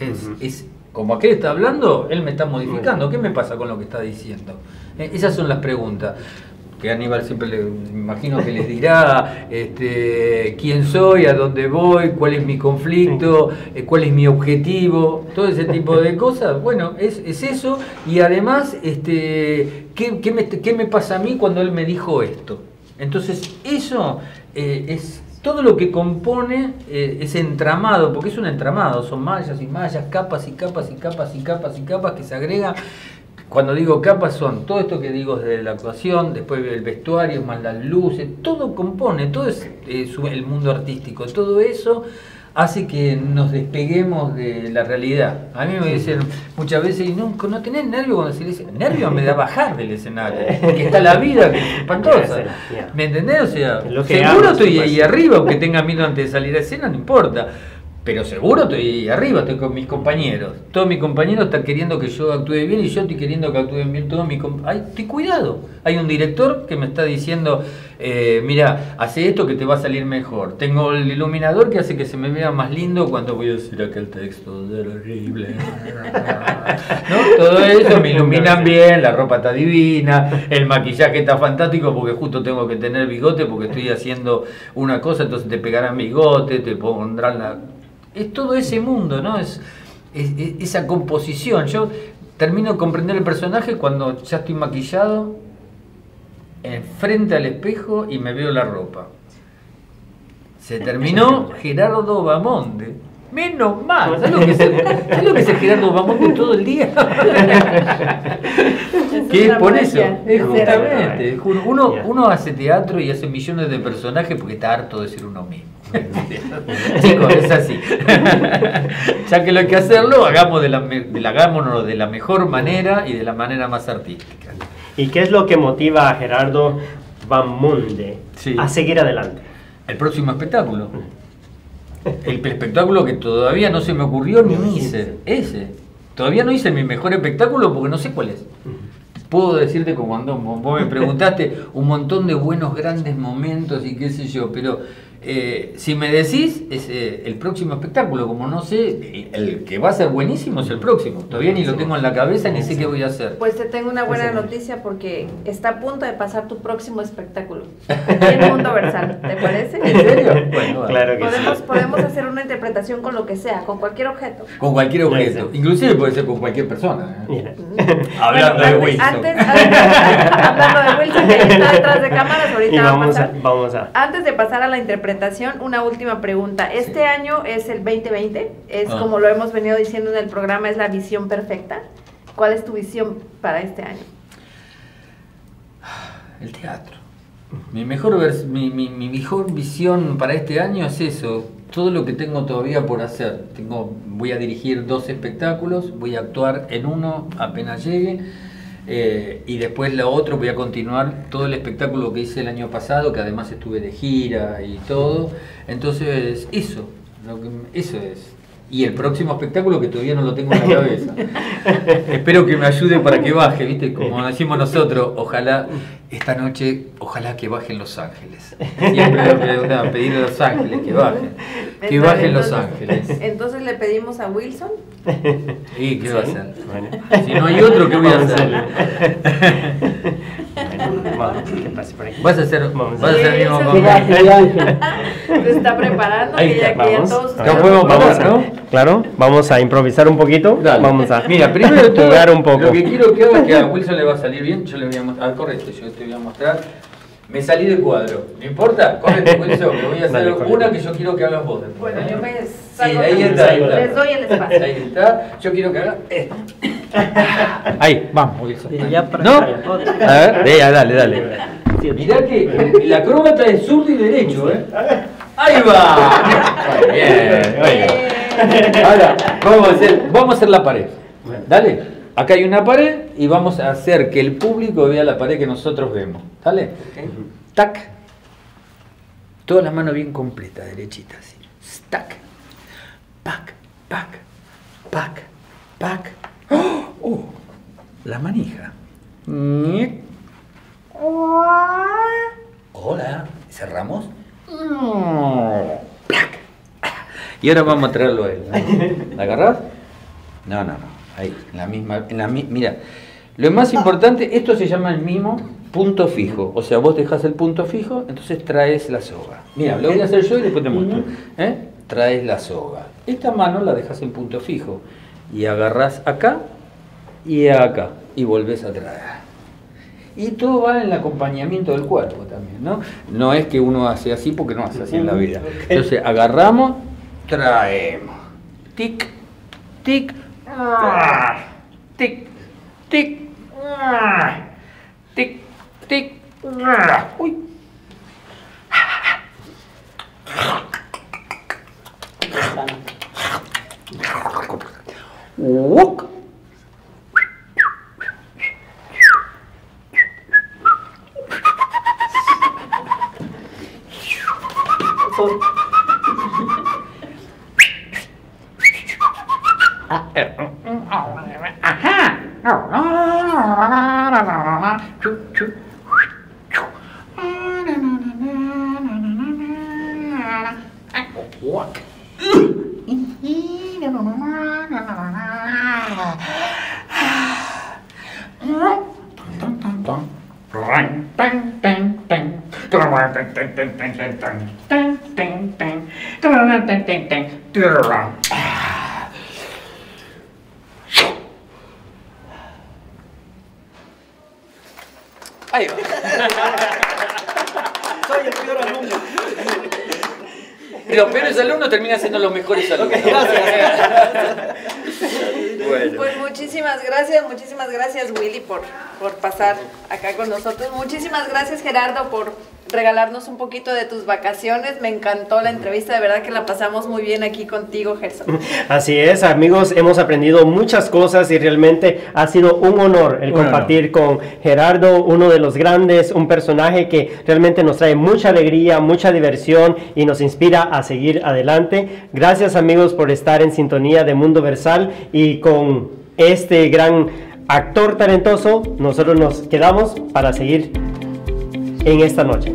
S2: Es, es como aquel está hablando, él me está modificando. ¿Qué me pasa con lo que está diciendo? Eh, esas son las preguntas. Que Aníbal siempre le imagino que les dirá este, quién soy, a dónde voy, cuál es mi conflicto, eh, cuál es mi objetivo, todo ese tipo de cosas. Bueno, es, es eso. Y además, este, ¿qué, qué me, qué me pasa a mí cuando él me dijo esto? Entonces, eso eh, es todo lo que compone eh, ese entramado, porque es un entramado, son mallas y mallas, capas y capas y capas y capas y capas que se agregan. Cuando digo capas son todo esto que digo desde la actuación, después el vestuario, más las luces, todo compone, todo es eh, su- el mundo artístico, todo eso hace que nos despeguemos de la realidad. A mí me dicen muchas veces, y no, no tenés nervio cuando se le dice, nervio me da bajar del escenario, que está la vida que es espantosa. ¿Me entendés? O sea, seguro estoy ahí arriba, aunque tenga miedo antes de salir a escena, no importa. Pero seguro estoy arriba, estoy con mis compañeros. Todos mis compañeros están queriendo que yo actúe bien y yo estoy queriendo que actúen bien todos mis compañeros. Cuidado. Hay un director que me está diciendo, eh, mira, hace esto que te va a salir mejor. Tengo el iluminador que hace que se me vea más lindo cuando voy a decir aquel texto terrible. ¿No? Todo eso me iluminan bien, la ropa está divina, el maquillaje está fantástico porque justo tengo que tener bigote porque estoy haciendo una cosa, entonces te pegarán bigote, te pondrán la... Es todo ese mundo, ¿no? Es, es- es- esa composición. Yo termino de comprender el personaje cuando ya estoy maquillado, eh, frente al espejo y me veo la ropa. Se terminó Gerardo Bamonde. Menos mal. ¿Sabes lo que es, el- ¿sabes lo que es el Gerardo Bamonde todo el día? que es por eso. Es justamente. Uno, uno hace teatro y hace millones de personajes porque está harto de ser uno mismo. Chicos, es así. ya que lo hay que hacerlo, hagamos de la, me- de la- hagámonos de la mejor manera y de la manera más artística.
S3: ¿Y qué es lo que motiva a Gerardo Van Munde
S2: Sí.
S3: a seguir adelante?
S2: El próximo espectáculo. El espectáculo que todavía no se me ocurrió ni hice. Ese. Todavía no hice mi mejor espectáculo porque no sé cuál es. Puedo decirte como cuando vos me preguntaste un montón de buenos grandes momentos y qué sé yo, pero eh, si me decís es eh, el próximo espectáculo, como no sé, el que va a ser buenísimo es el próximo. Todavía ni lo tengo en la cabeza ni sé qué voy a hacer.
S1: Pues te tengo una buena noticia porque está a punto de pasar tu próximo espectáculo en Mundo Versal, ¿te parece?
S2: ¿En serio? Bueno.
S3: Claro que
S1: Podemos,
S3: sí.
S1: podemos hacer una interpretación con lo que sea, con cualquier objeto.
S2: Con cualquier objeto. Inclusive puede ser con cualquier persona. ¿eh?
S3: Mira.
S2: Hablando
S1: Bueno,
S2: de
S1: antes-
S2: Wilson.
S1: Antes, hablando de Wilson, que está detrás de cámaras, ahorita
S3: Y
S1: va a
S3: vamos a,
S1: pasar.
S3: vamos a.
S1: Antes de pasar a la interpretación, una última pregunta. Este
S2: Sí.
S1: año es el 2020, es
S2: Ah.
S1: como lo hemos venido diciendo en el programa, es la visión perfecta. ¿Cuál es tu visión para este año?
S2: El teatro. Mi mejor, vers- mi, mi- mi mejor visión para este año es eso, todo lo que tengo todavía por hacer. Tengo, voy a dirigir dos espectáculos, voy a actuar en uno apenas llegue, eh, y después lo otro voy a continuar todo el espectáculo que hice el año pasado, que además estuve de gira y todo. Entonces, eso, lo que- eso es. Y el próximo espectáculo que todavía no lo tengo en la cabeza. Espero que me ayude para que baje, ¿viste? Como decimos nosotros, ojalá esta noche, ojalá que bajen Los Ángeles. Siempre le preguntaba, pedir a Los Ángeles que bajen. Que
S1: Está
S2: bajen Los
S1: entonces-
S2: Ángeles.
S1: Entonces le pedimos a Wilson.
S2: ¿Y qué va a hacer?
S3: Bueno.
S2: Si no hay otro, ¿qué voy a hacer?
S3: Bueno, vamos, que pase por aquí.
S2: Vas a hacer,
S3: Vamos.
S2: vas a hacer mismo
S1: Se está preparando,
S2: Ahí
S1: que ya,
S2: está,
S1: que ya todos ustedes-
S2: podemos
S3: Vamos
S2: parar, ¿no?
S3: Claro, vamos a improvisar un poquito.
S2: Dale.
S3: Vamos a
S2: Mira, primero todo,
S3: jugar un poco.
S2: Lo que quiero que haga que a Wilson le va a salir bien, yo le voy a mostrar. Ah, correcto, yo te voy a mostrar. Me salí del cuadro. ¿No importa? Correcto, Wilson, que voy a hacer
S3: Dale, correcto.
S2: una que yo quiero que hagas vos después.
S1: Bueno, yo me
S2: Sí,
S1: salgo
S2: ahí
S1: también.
S2: está, ahí está.
S1: Les doy el espacio.
S2: Ahí está. Yo quiero que haga esto. Ahí, vamos, Wilson.
S9: Y ya para
S2: ¿No? A ver, de ya, dale, dale. Mirá que el acróbata es zurdo y derecho, ¿eh? ¡Ahí va! Muy bien, muy bien. Ahora, vamos a hacer, vamos a hacer la pared. Dale. Acá hay una pared y vamos a hacer que el público vea la pared que nosotros vemos. ¿Dale? Tac. Toda la mano bien completa, derechita, así. Stack. Pac, pac, pac, pac. ¡Oh! ¡Oh! La manija. Hola. Cerramos. Plac. Y ahora vamos a traerlo a él. ¿La agarrás? No, no, no. Ahí, en la misma. En la, mi- mira, lo más importante, esto se llama el mimo punto fijo. O sea, vos dejás el punto fijo, entonces traes la soga. Mira, lo voy a hacer yo y después te muestro. ¿Eh? Traes la soga. Esta mano la dejas en punto fijo. Y agarrás acá y acá. Y volvés a traer. Y todo va en el acompañamiento del cuerpo también, ¿no? No es que uno hace así porque no hace así en la vida. Entonces agarramos, traemos. Tic, tic, ah, tic, tic, ah, tic, tic, ah. Uy. Aha! Walk. Ahí va.
S9: Soy el peor alumno.
S2: Los peores alumnos terminan siendo los mejores alumnos. Bueno.
S1: Pues muchísimas gracias, muchísimas gracias Willy por, por pasar acá con nosotros. Muchísimas gracias Gerardo por regalarnos un poquito de tus vacaciones. Me encantó la entrevista, de verdad que la pasamos muy bien aquí contigo, Gerson.
S3: Así es, amigos, hemos aprendido muchas cosas y realmente ha sido un honor el compartir con Gerardo, uno de los grandes, un personaje que realmente nos trae mucha alegría, mucha diversión y nos inspira a seguir adelante. Gracias amigos por estar en sintonía de Mundo Versal y con este gran actor talentoso, nosotros nos quedamos para seguir en esta noche.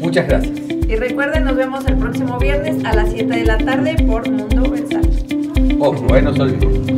S2: Muchas gracias.
S1: Y recuerden, nos vemos el próximo viernes a las 7 de la tarde por Mundo Versal.
S2: Ojo, no se olviden.